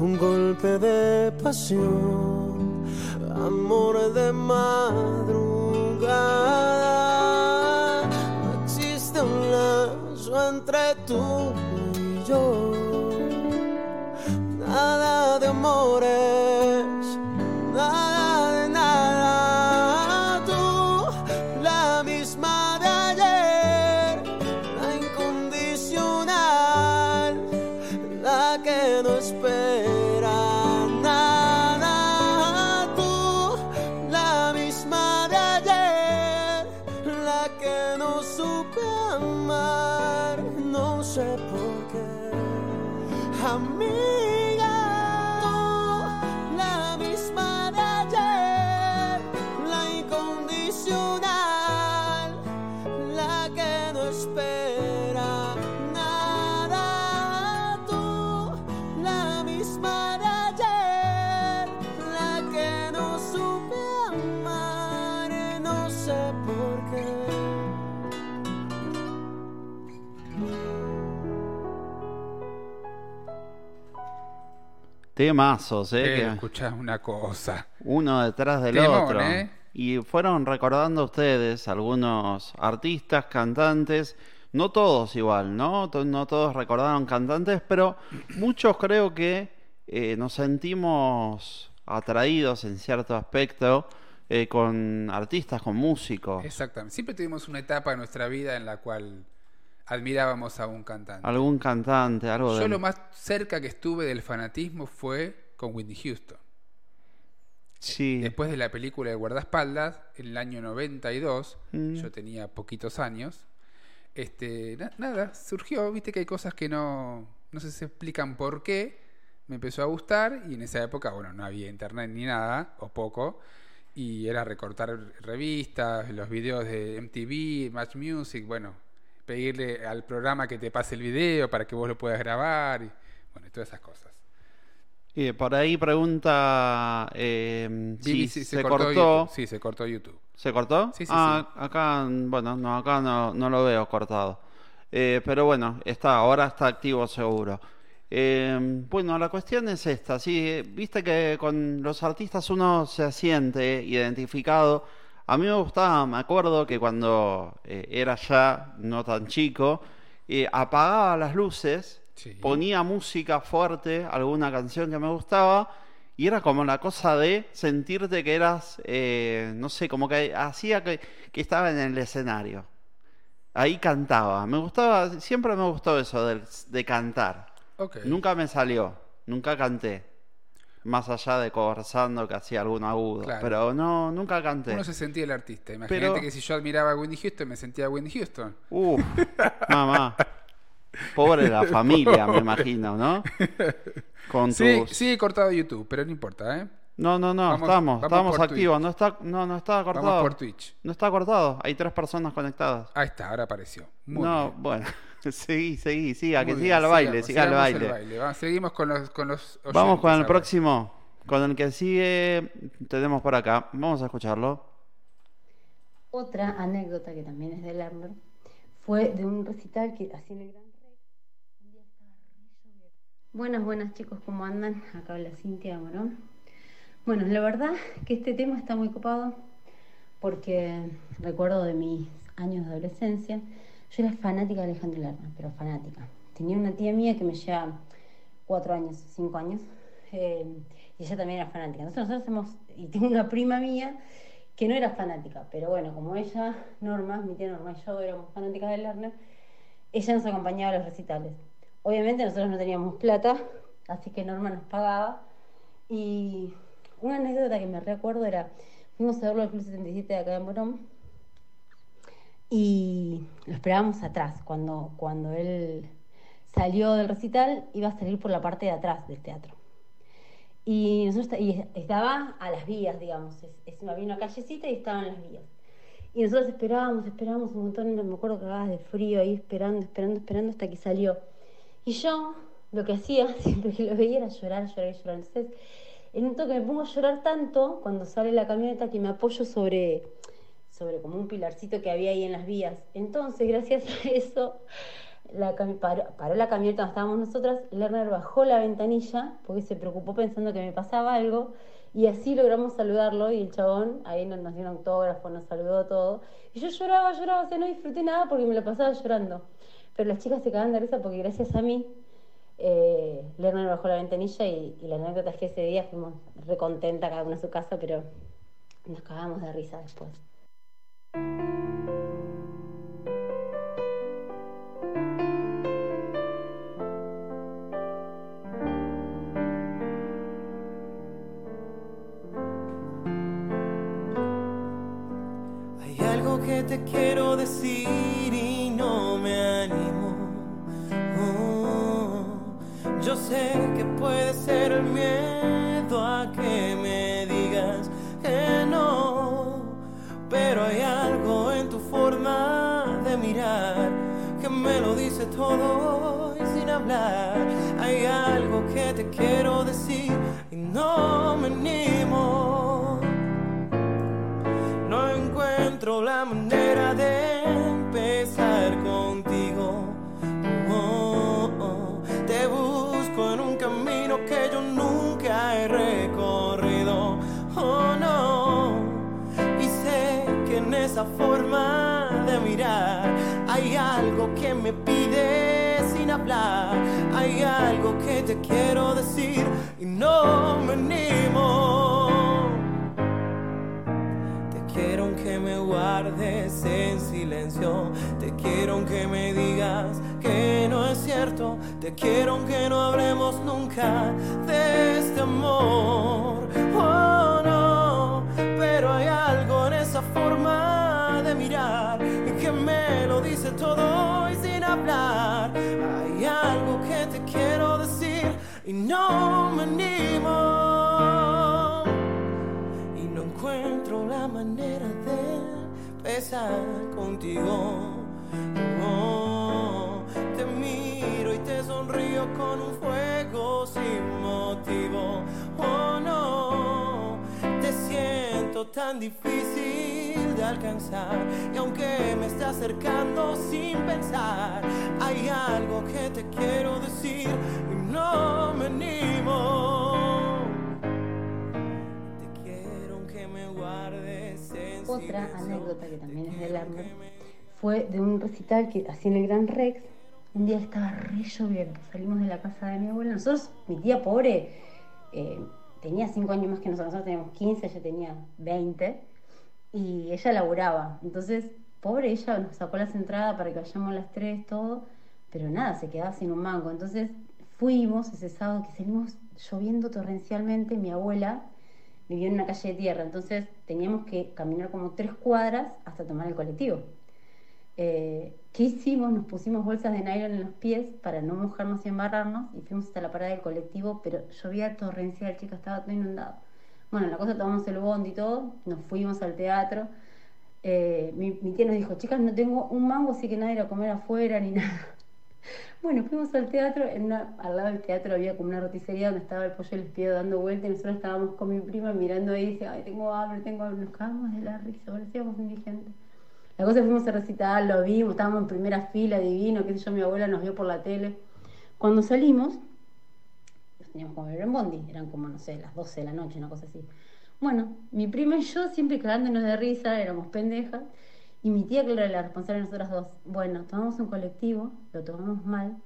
un golpe de pasión, amor de madrugada. No existe un lazo entre tú y yo, nada de amores, Temazos, ¿eh? Eh, escuchás una cosa. uno detrás del Temón, otro. ¿eh? Y fueron recordando ustedes algunos artistas, cantantes, no todos igual, ¿no? No todos recordaron cantantes, pero muchos creo que eh, nos sentimos atraídos en cierto aspecto eh, con artistas, con músicos. Exactamente. Siempre tuvimos una etapa en nuestra vida en la cual admirábamos a un cantante. Algún cantante, algo de... Yo lo más cerca que estuve del fanatismo fue con Whitney Houston. Sí. Después de la película de Guardaespaldas, en el año 92, Mm. yo tenía poquitos años, este, na- nada, surgió, viste que hay cosas que no, no se explican por qué, me empezó a gustar y en esa época, bueno, no había internet ni nada, o poco, y era recortar revistas, los videos de MTV, Match Music, bueno, pedirle al programa que te pase el video para que vos lo puedas grabar, y bueno, y todas esas cosas. Y por ahí pregunta eh, si se, cortó. YouTube. Sí, se cortó YouTube. ¿Se cortó? Sí, sí, ah, acá, bueno, no, acá no, no lo veo cortado. Eh, pero bueno, está, ahora está activo seguro. Eh, bueno, la cuestión es esta, sí, eh, viste que con los artistas uno se siente identificado. A mí me gustaba, me acuerdo que cuando eh, era ya no tan chico, eh, apagaba las luces, ponía música fuerte, alguna canción que me gustaba, y era como la cosa de sentirte que eras, eh, no sé, como que hacía que, que estaba en el escenario. Ahí cantaba. Me gustaba, siempre me gustó eso de, de cantar. Ok. Nunca me salió, nunca canté. Más allá de conversando que hacía algún agudo. Claro. Pero no, nunca canté. Uno se sentía el artista. Imagínate Pero- que si yo admiraba a Whitney Houston, me sentía a Whitney Houston. Uf, mamá. Pobre la familia, me imagino, ¿no? Con Sí, tus... sí, he cortado YouTube, pero no importa, ¿eh? No, no, no, Vamos- estamos, vamos estamos activos. Twitch. No está, no, no está Vamos cortado. por Twitch. No está cortado. Hay tres personas conectadas. Ahí está, ahora apareció. Muy no, bien. bueno, seguí, seguí, siga, que Muy siga bien, el baile, sigamos, siga el sigamos baile. Va, seguimos con los, con los Vamos oyentes con el próximo, con el que sigue, tenemos por acá. Vamos a escucharlo. Otra anécdota que también es de Lerner fue de un recital que hacía en el Gran Rex. Un día estaba re lloviendo. Buenas, buenas chicos, ¿cómo andan? Acá habla Cintia Morón. Bueno, la verdad que este tema está muy copado porque recuerdo de mis años de adolescencia Yo era fanática de Alejandro Lerner, pero fanática. Tenía una tía mía que me lleva cuatro años, cinco años, eh, y ella también era fanática. Entonces nosotros hemos, y tengo una prima mía que no era fanática, pero bueno, como ella, Norma, mi tía Norma y yo éramos fanáticas de Lerner, ella nos acompañaba a los recitales. Obviamente nosotros no teníamos plata, así que Norma nos pagaba. Y una anécdota que me recuerdo era, fuimos a verlo al Club 77 de acá en Morón y lo esperábamos atrás. Cuando, cuando él salió del recital, iba a salir por la parte de atrás del teatro. Y, nosotros, y estaba a las vías, digamos. Es, es- había una callecita y estaban las vías. Y nosotros esperábamos, esperábamos un montón, me acuerdo que cagabas de frío ahí esperando, esperando, esperando hasta que salió. Y yo lo que hacía siempre que lo veía era llorar, llorar y llorar. Entonces, en un toque me pongo a llorar tanto cuando sale la camioneta que me apoyo sobre, sobre como un pilarcito que había ahí en las vías. Entonces, gracias a eso, paró, la camioneta donde estábamos nosotras, Lerner bajó la ventanilla porque se preocupó pensando que me pasaba algo y así logramos saludarlo y el chabón ahí nos, nos dio un autógrafo, nos saludó todo. Y yo lloraba, lloraba, o sea, no disfruté nada porque me lo pasaba llorando. Pero las chicas se cagaban de risa porque gracias a mí eh, Lerner bajó la ventanilla y, y la anécdota es que ese día fuimos recontenta cada uno a su casa, pero nos cagamos de risa después. Yo sé que puede ser el miedo a que todo y sin hablar. Hay algo que te quiero decir y no me animo. No encuentro la manera de empezar contigo. Te busco en un camino que yo nunca he recorrido. Oh no. Y sé que en esa forma de mirar hay algo que me Hay algo que te quiero decir y no me animo. Te quiero aunque me guardes en silencio. Te quiero aunque me digas que no es cierto. Te quiero aunque no hablemos nunca de este amor. Oh no, pero hay algo en esa forma de mirar que me lo dice todo y sin hablar. Y no me animo y no encuentro la manera de empezar contigo. Oh, te miro y te sonrío con un fuego sin motivo. Oh no, te siento tan difícil de alcanzar y aunque me esté acercando sin pensar, hay algo que te quiero decir y no me animo. Te quiero aunque me guardes en Otra anécdota que también es de Lerner fue de un recital que hacía en el Gran Rex. Un día estaba re lloviendo, salimos de la casa de mi abuela. Nosotros, mi tía pobre, eh, tenía 5 años más que nosotros, nosotros teníamos 15, ella tenía 20 y ella laburaba. Entonces, pobre, ella nos sacó las entradas para que vayamos las tres, todo, pero nada, se quedaba sin un mango. Entonces, fuimos ese sábado que salimos lloviendo torrencialmente. Mi abuela vivía en una calle de tierra, entonces teníamos que caminar como tres cuadras hasta tomar el colectivo. Eh, ¿Qué hicimos? Nos pusimos bolsas de nylon en los pies para no mojarnos y embarrarnos y fuimos hasta la parada del colectivo, pero llovía torrencial, chicas, estaba todo inundado. Bueno, la cosa tomamos el bondi y todo, nos fuimos al teatro. Eh, mi, mi tía nos dijo, chicas, no tengo un mango, así que nadie ir a comer afuera ni nada. Bueno, fuimos al teatro, en una- al lado del teatro había como una roticería donde estaba el pollo y el espío dando vuelta y nosotros estábamos con mi prima mirando ahí y decía, ay, tengo hambre, tengo hambre, nos cagamos de la risa, parecíamos indigentes. La cosa fuimos a recitar, lo vimos, estábamos en primera fila, divino, qué sé yo, mi abuela nos vio por la tele. Cuando salimos, teníamos que volver en bondi, eran como, no sé, las 12 de la noche, una cosa así. Bueno, mi prima y yo siempre cagándonos de risa, éramos pendejas, Y mi tía, que era la responsable de nosotras dos, bueno, tomamos un colectivo, lo tomamos mal,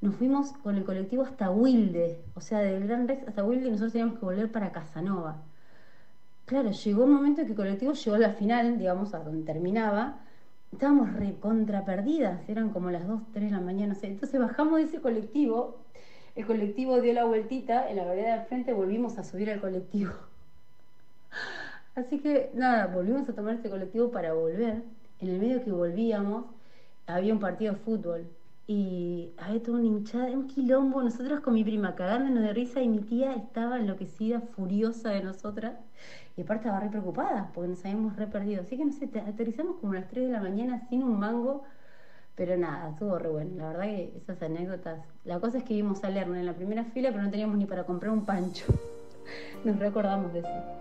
nos fuimos con el colectivo hasta Wilde, o sea, del Gran Rex hasta Wilde y nosotros teníamos que volver para Casanova. Claro, llegó un momento en que el colectivo llegó a la final, digamos, a donde terminaba, estábamos recontra perdidas, eran como las 2, 3 de la mañana, no sé. Entonces bajamos de ese colectivo, el colectivo dio la vueltita, en la vereda del frente volvimos a subir al colectivo. Así que nada, volvimos a tomar este colectivo para volver. En el medio que volvíamos había un partido de fútbol y había toda una hinchada, un quilombo, nosotros con mi prima cagándonos de risa y mi tía estaba enloquecida, furiosa de nosotras y aparte estaba re preocupada porque nos habíamos re perdido. Así que no sé, te- aterrizamos como a las 3 de la mañana sin un mango, pero nada, estuvo re bueno. La verdad que esas anécdotas. La cosa es que vimos a Lerner en la primera fila, pero no teníamos ni para comprar un pancho. Nos recordamos de eso.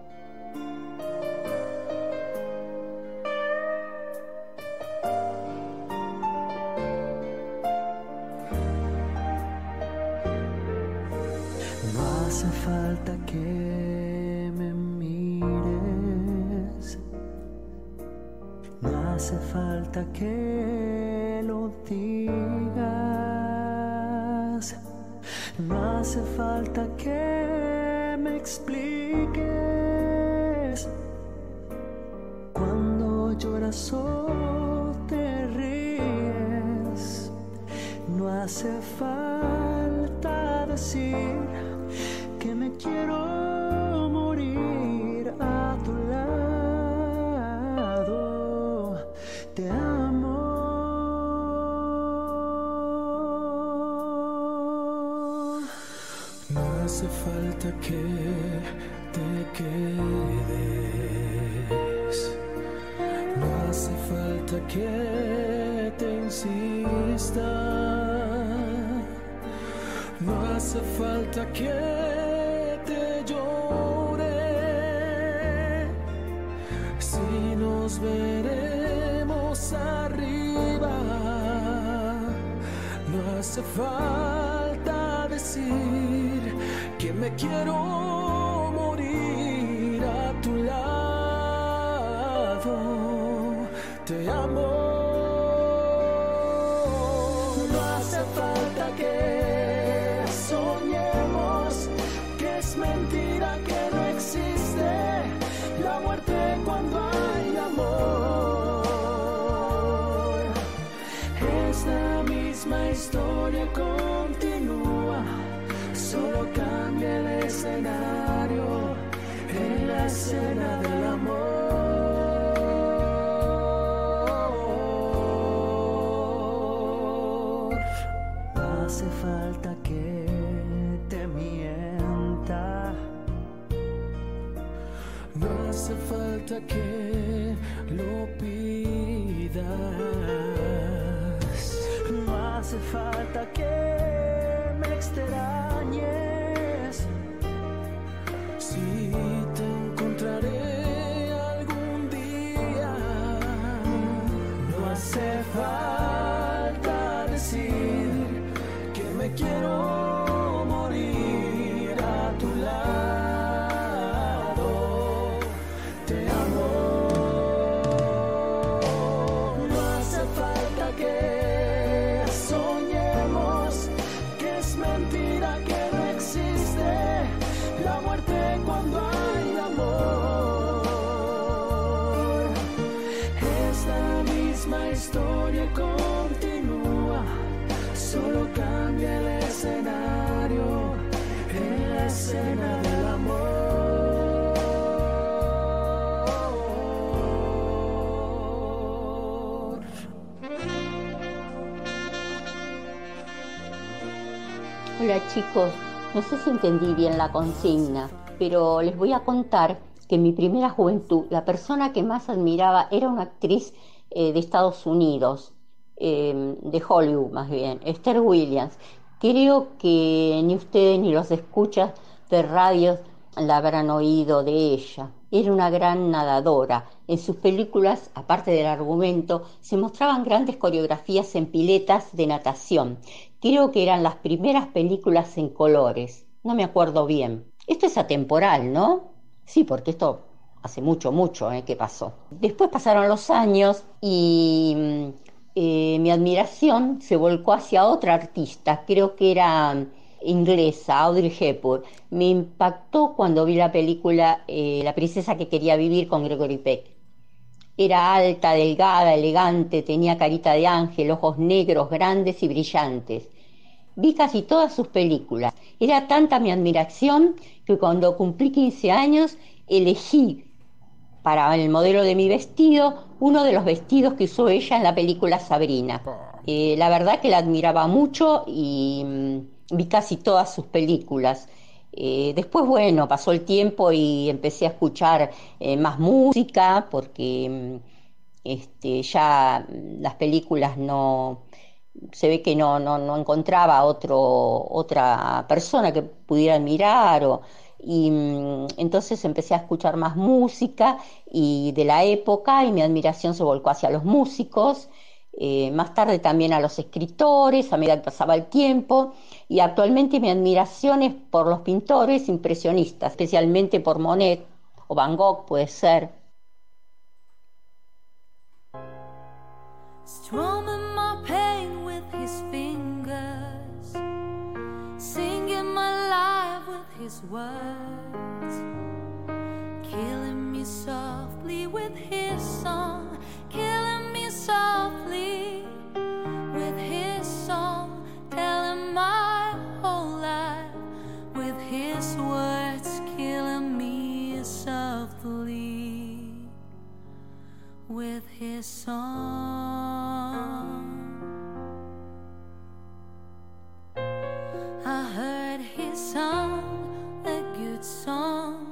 Sé si entendí bien la consigna, pero les voy a contar que en mi primera juventud la persona que más admiraba era una actriz eh, de Estados Unidos, eh, de Hollywood más bien, Esther Williams. Creo que ni ustedes ni los escuchas de radios la habrán oído de ella. Era una gran nadadora. En sus películas, aparte del argumento, se mostraban grandes coreografías en piletas de natación. Creo que eran las primeras películas en colores. No me acuerdo bien. Esto es atemporal, ¿no? Sí, porque esto hace mucho, mucho eh, que pasó. Después pasaron los años y mm, eh, mi admiración se volcó hacia otra artista, creo que era inglesa, Audrey Hepburn. Me impactó cuando vi la película eh, La princesa que quería vivir con Gregory Peck. Era alta, delgada, elegante, tenía carita de ángel, ojos negros, grandes y brillantes. Vi casi todas sus películas. Era tanta mi admiración que cuando cumplí 15 años elegí para el modelo de mi vestido uno de los vestidos que usó ella en la película Sabrina. La verdad que la admiraba mucho y mm, vi casi todas sus películas. Eh, después, bueno, pasó el tiempo y empecé a escuchar eh, más música porque mm, este, ya mm, las películas no, se ve que no, no, no encontraba otro, otra persona que pudiera admirar o, y mm, entonces empecé a escuchar más música y de la época y mi admiración se volcó hacia los músicos, eh, más tarde también a los escritores, a medida que pasaba el tiempo y actualmente mi admiración es por los pintores impresionistas, especialmente por Monet o Van Gogh puede ser. Strumming my pain with his fingers, singing my life with his words, killing me softly with his song, killing me softly with his song. I heard his song, a good song.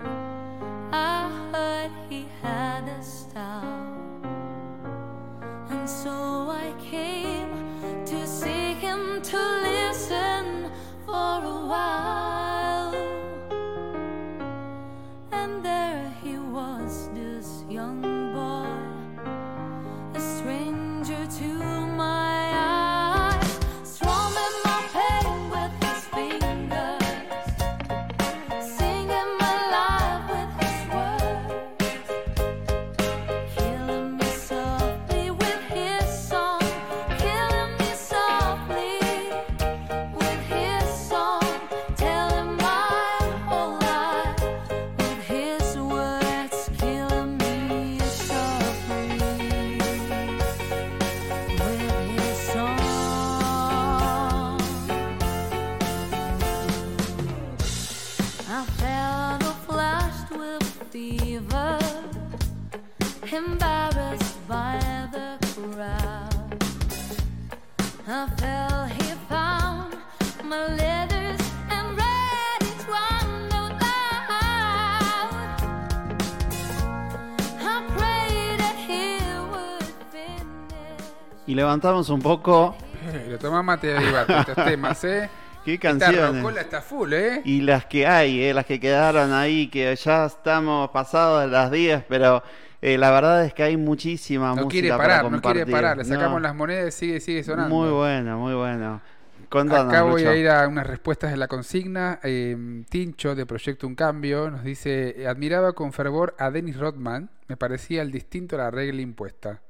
Y levantamos un poco. Pero toma mate de estos temas, ¿eh? ¿Qué Esta canciones? rocola está full, ¿eh? Y las que hay, eh, las que quedaron ahí, que ya estamos pasados de las 10, pero eh, la verdad es que hay muchísima No música quiere para parar, no compartir. quiere parar. Le sacamos No, las monedas y sigue, sigue sonando. Muy bueno, muy bueno. Contanos, Acá voy Lucho. a ir a unas respuestas de la consigna. Eh, Tincho, de Proyecto Un Cambio, nos dice: Admiraba con fervor a Dennis Rodman. Me parecía el distinto a la regla impuesta.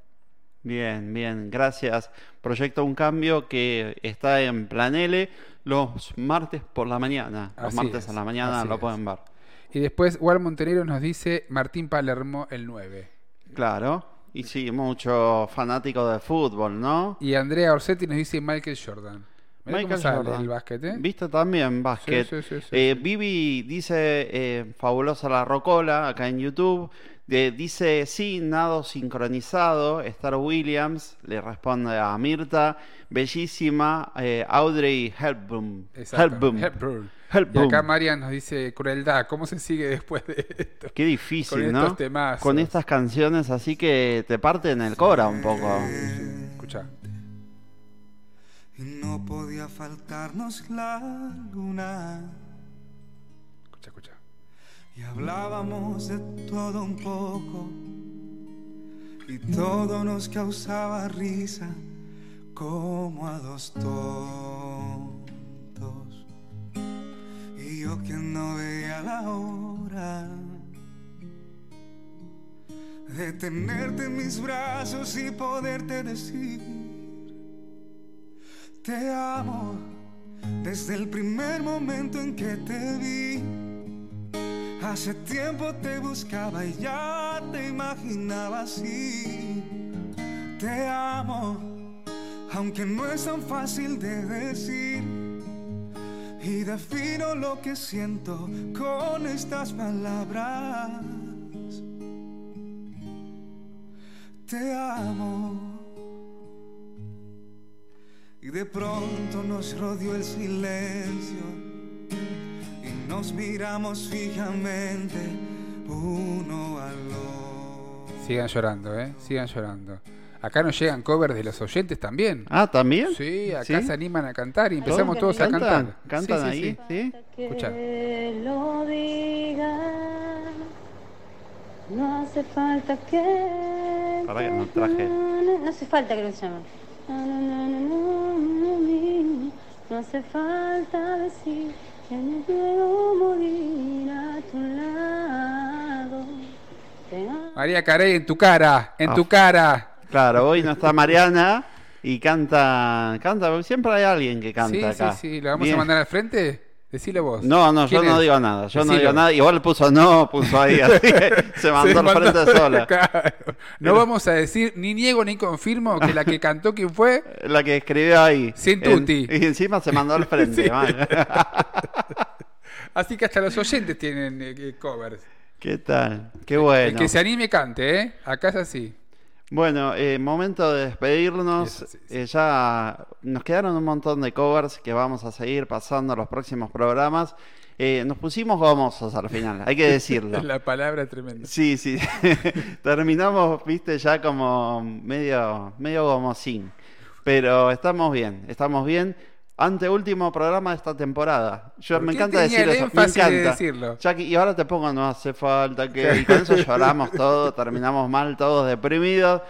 Bien, bien, gracias. Proyecto Un Cambio que está en Planele los martes por la mañana. Los Así martes es, a la mañana lo es. pueden ver. Y después, Wal Montenegro nos dice: Martín Palermo, el 9. Claro. Y sí, mucho fanático de fútbol, ¿no? Y Andrea Orsetti nos dice Michael Jordan. Mirá Michael Jordan. el básquet, ¿eh? Viste también básquet. Sí, sí, sí, sí, Eh, Vivi dice, eh, fabulosa la rocola, acá en YouTube. De- dice, sí, nado sincronizado. Star Williams le responde a Mirta. Bellísima. eh, Audrey Hepburn. Exacto, Hepburn. Hepburn. Hepburn. Y acá Marian nos dice crueldad. ¿Cómo se sigue después de esto? Qué difícil, Con ¿no? estos temazos. Con estas canciones así que te parten el cora un poco. Escucha. Y no podía faltarnos la luna. Y hablábamos de todo un poco. Y todo nos causaba risa como a dos tontos. Y yo que no veía la hora de tenerte en mis brazos y poderte decir, te amo desde el primer momento en que te vi. Hace tiempo te buscaba y ya te imaginaba así. Te amo, aunque no es tan fácil de decir. Y defino lo que siento con estas palabras. Te amo. Y de pronto nos rodeó el silencio nos miramos fijamente uno al otro. Sigan llorando, ¿eh? Sigan llorando. Acá nos llegan covers de los oyentes también. Ah, ¿también? Sí, acá ¿Sí? se animan a cantar y empezamos todos a cantar. ¿Cantan Sí, sí, ahí? sí. ¿Sí? Escucha. Que lo diga, no hace falta que. Para que no traje. No hace falta que lo llame. No hace falta decir que no quiero morir a tu lado. María Carey, en tu cara, en tu Ah. cara. Claro, hoy no está Mariana y canta, canta, siempre hay alguien que canta Sí, acá. sí, sí. ¿Lo vamos Bien. a mandar al frente? Decilo vos. No, no, yo ¿Quién no digo nada, yo no digo nada. Igual puso no, puso ahí, así que se mandó al mandó- frente sola. Claro. No vamos a decir ni niego ni confirmo que la que cantó quién fue. La que escribió ahí. Sin En- tutti. y encima se mandó al frente. Sí. Así que hasta los oyentes tienen eh, eh, covers. ¿Qué tal? Qué bueno. El que se anime cante, ¿eh? Acá es así. Bueno, eh, momento de despedirnos. Eh, ya nos quedaron un montón de covers que vamos a seguir pasando los próximos programas. Eh, nos pusimos gomosos al final, hay que decirlo. La palabra es tremenda. Sí, sí. Terminamos, viste, ya como medio, medio gomosín. Pero estamos bien, estamos bien. Anteúltimo programa de esta temporada. Yo ¿Por me encanta decir eso. Me énfasis de encanta. decirlo? Jackie, y ahora te pongo, no hace falta que. Y con eso lloramos todos, terminamos mal, todos deprimidos.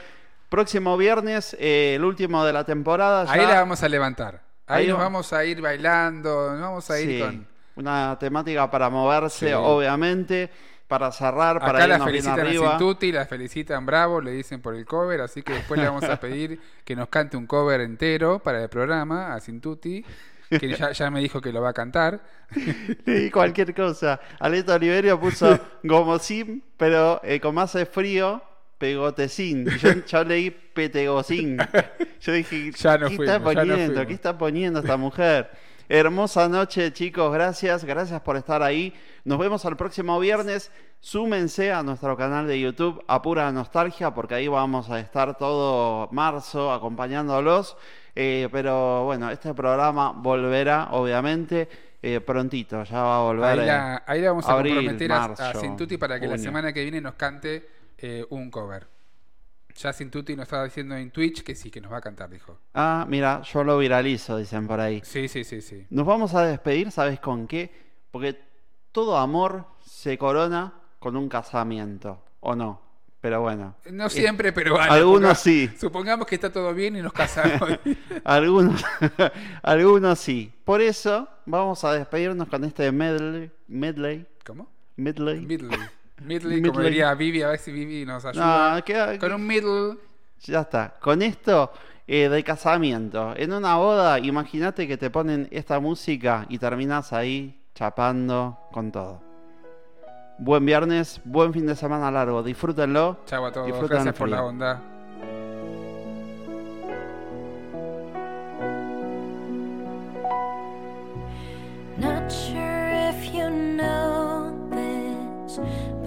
Próximo viernes, eh, el último de la temporada. Ahí ya- la vamos a levantar. Ahí, Ahí nos va- vamos a ir bailando, nos vamos a ir Sí, con... Una temática para moverse, Sí. obviamente. Para cerrar, para Acá la felicitan a arriba. Sintuti, la felicitan Bravo, le dicen por el cover, así que después le vamos a pedir que nos cante un cover entero para el programa a Sintuti, que ya, ya me dijo que lo va a cantar. Leí cualquier cosa. Aleto Oliverio puso gomosín, pero eh, como hace frío, pegotecín. Yo, yo leí petegocín. Yo dije, Ya no ¿qué fuimos, está no poniendo? fuimos. ¿Qué está poniendo esta mujer? Hermosa noche, chicos. Gracias, gracias por estar ahí. Nos vemos al próximo viernes. Súmense a nuestro canal de YouTube, a pura nostalgia, porque ahí vamos a estar todo marzo acompañándolos. Eh, pero bueno, este programa volverá, obviamente, eh, prontito. Ya va a volver. Ahí la, ahí la vamos a abril, comprometer a- a, marzo, Sintuti para que la semana que viene nos cante eh, un cover. Ya Sintuti nos estaba diciendo en Twitch que sí, que nos va a cantar, dijo. Ah, mira, yo lo viralizo, dicen por ahí. Sí, sí, sí, sí. Nos vamos a despedir, ¿sabes con qué? Porque todo amor se corona con un casamiento, ¿o no? Pero bueno. No Eh, siempre, pero vale. Algunos sí. Supongamos que está todo bien y nos casamos. Algunos, algunos sí. Por eso vamos a despedirnos con este medley. medley ¿Cómo? Medley. Midley. Midley, como Midley. diría Vivi, a ver si Vivi nos ayuda. No, queda- Con un middle. Ya está. Con esto eh, de casamiento. En una boda, imagínate que te ponen esta música y terminas ahí chapando con todo. Buen viernes, buen fin de semana largo. Disfrútenlo. Chau a todos. Gracias por la onda. Not sure if you know this,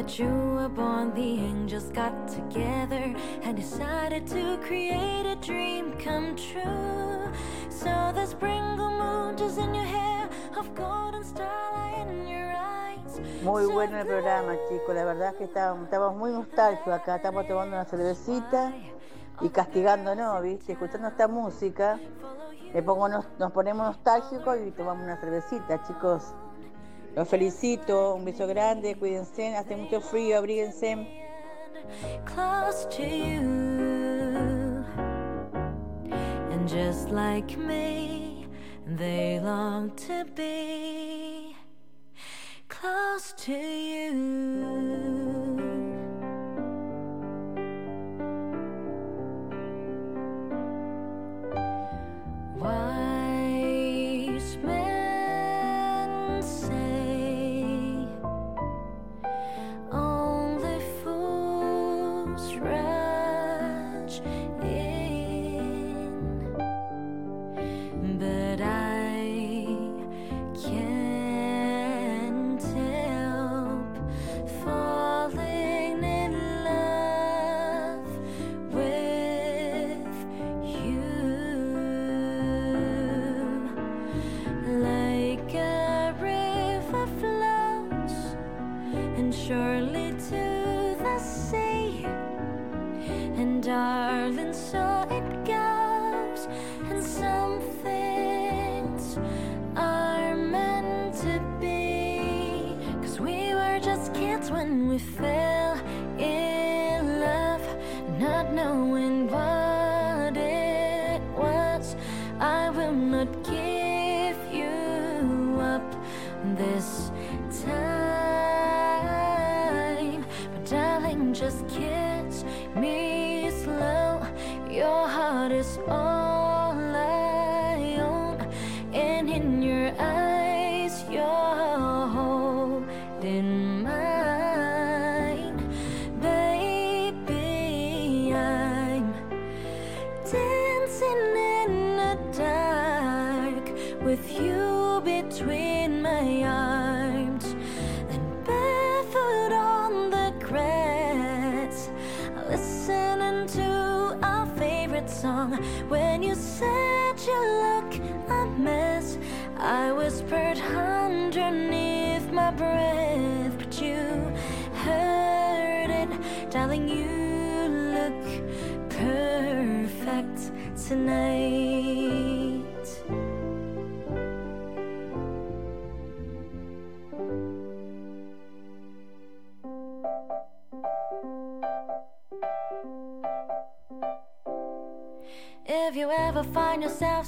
that you were born, the angels got together and decided to create a dream come true. So the sprinkle moon is in your hair, of golden starlight in your eyes. Muy bueno el programa, chicos. La verdad es que estábamos, estábamos muy nostálgicos acá. Estamos tomando una cervecita y castigándonos, ¿viste? Escuchando esta música. Me pongo nos, nos ponemos nostálgicos y tomamos una cervecita, chicos. Los felicito. Un beso grande. Cuídense. Hace mucho frío. Abríguense. close to you. And just like me, they long to be close to you. Wise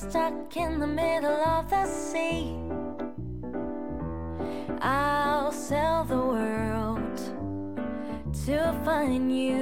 stuck in the middle of the sea, I'll sell the world to find you.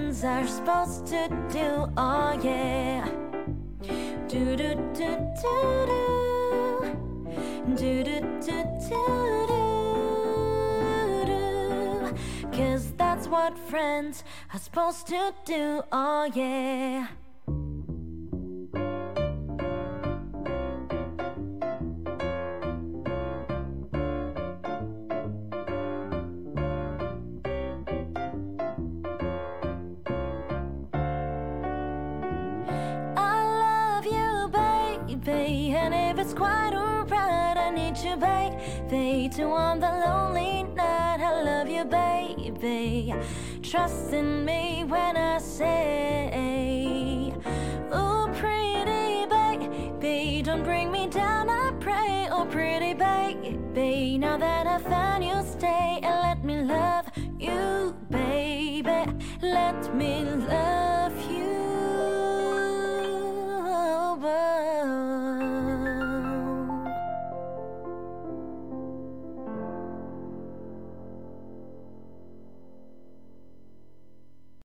Friends are supposed to do, oh yeah. Do do do do. Do do do do do do. Cause that's what friends are supposed to do, oh yeah. Trust in me when I say, Oh, pretty baby, don't bring me down, I pray. Oh, pretty baby, now that I found you, stay and let me love you, baby. let me love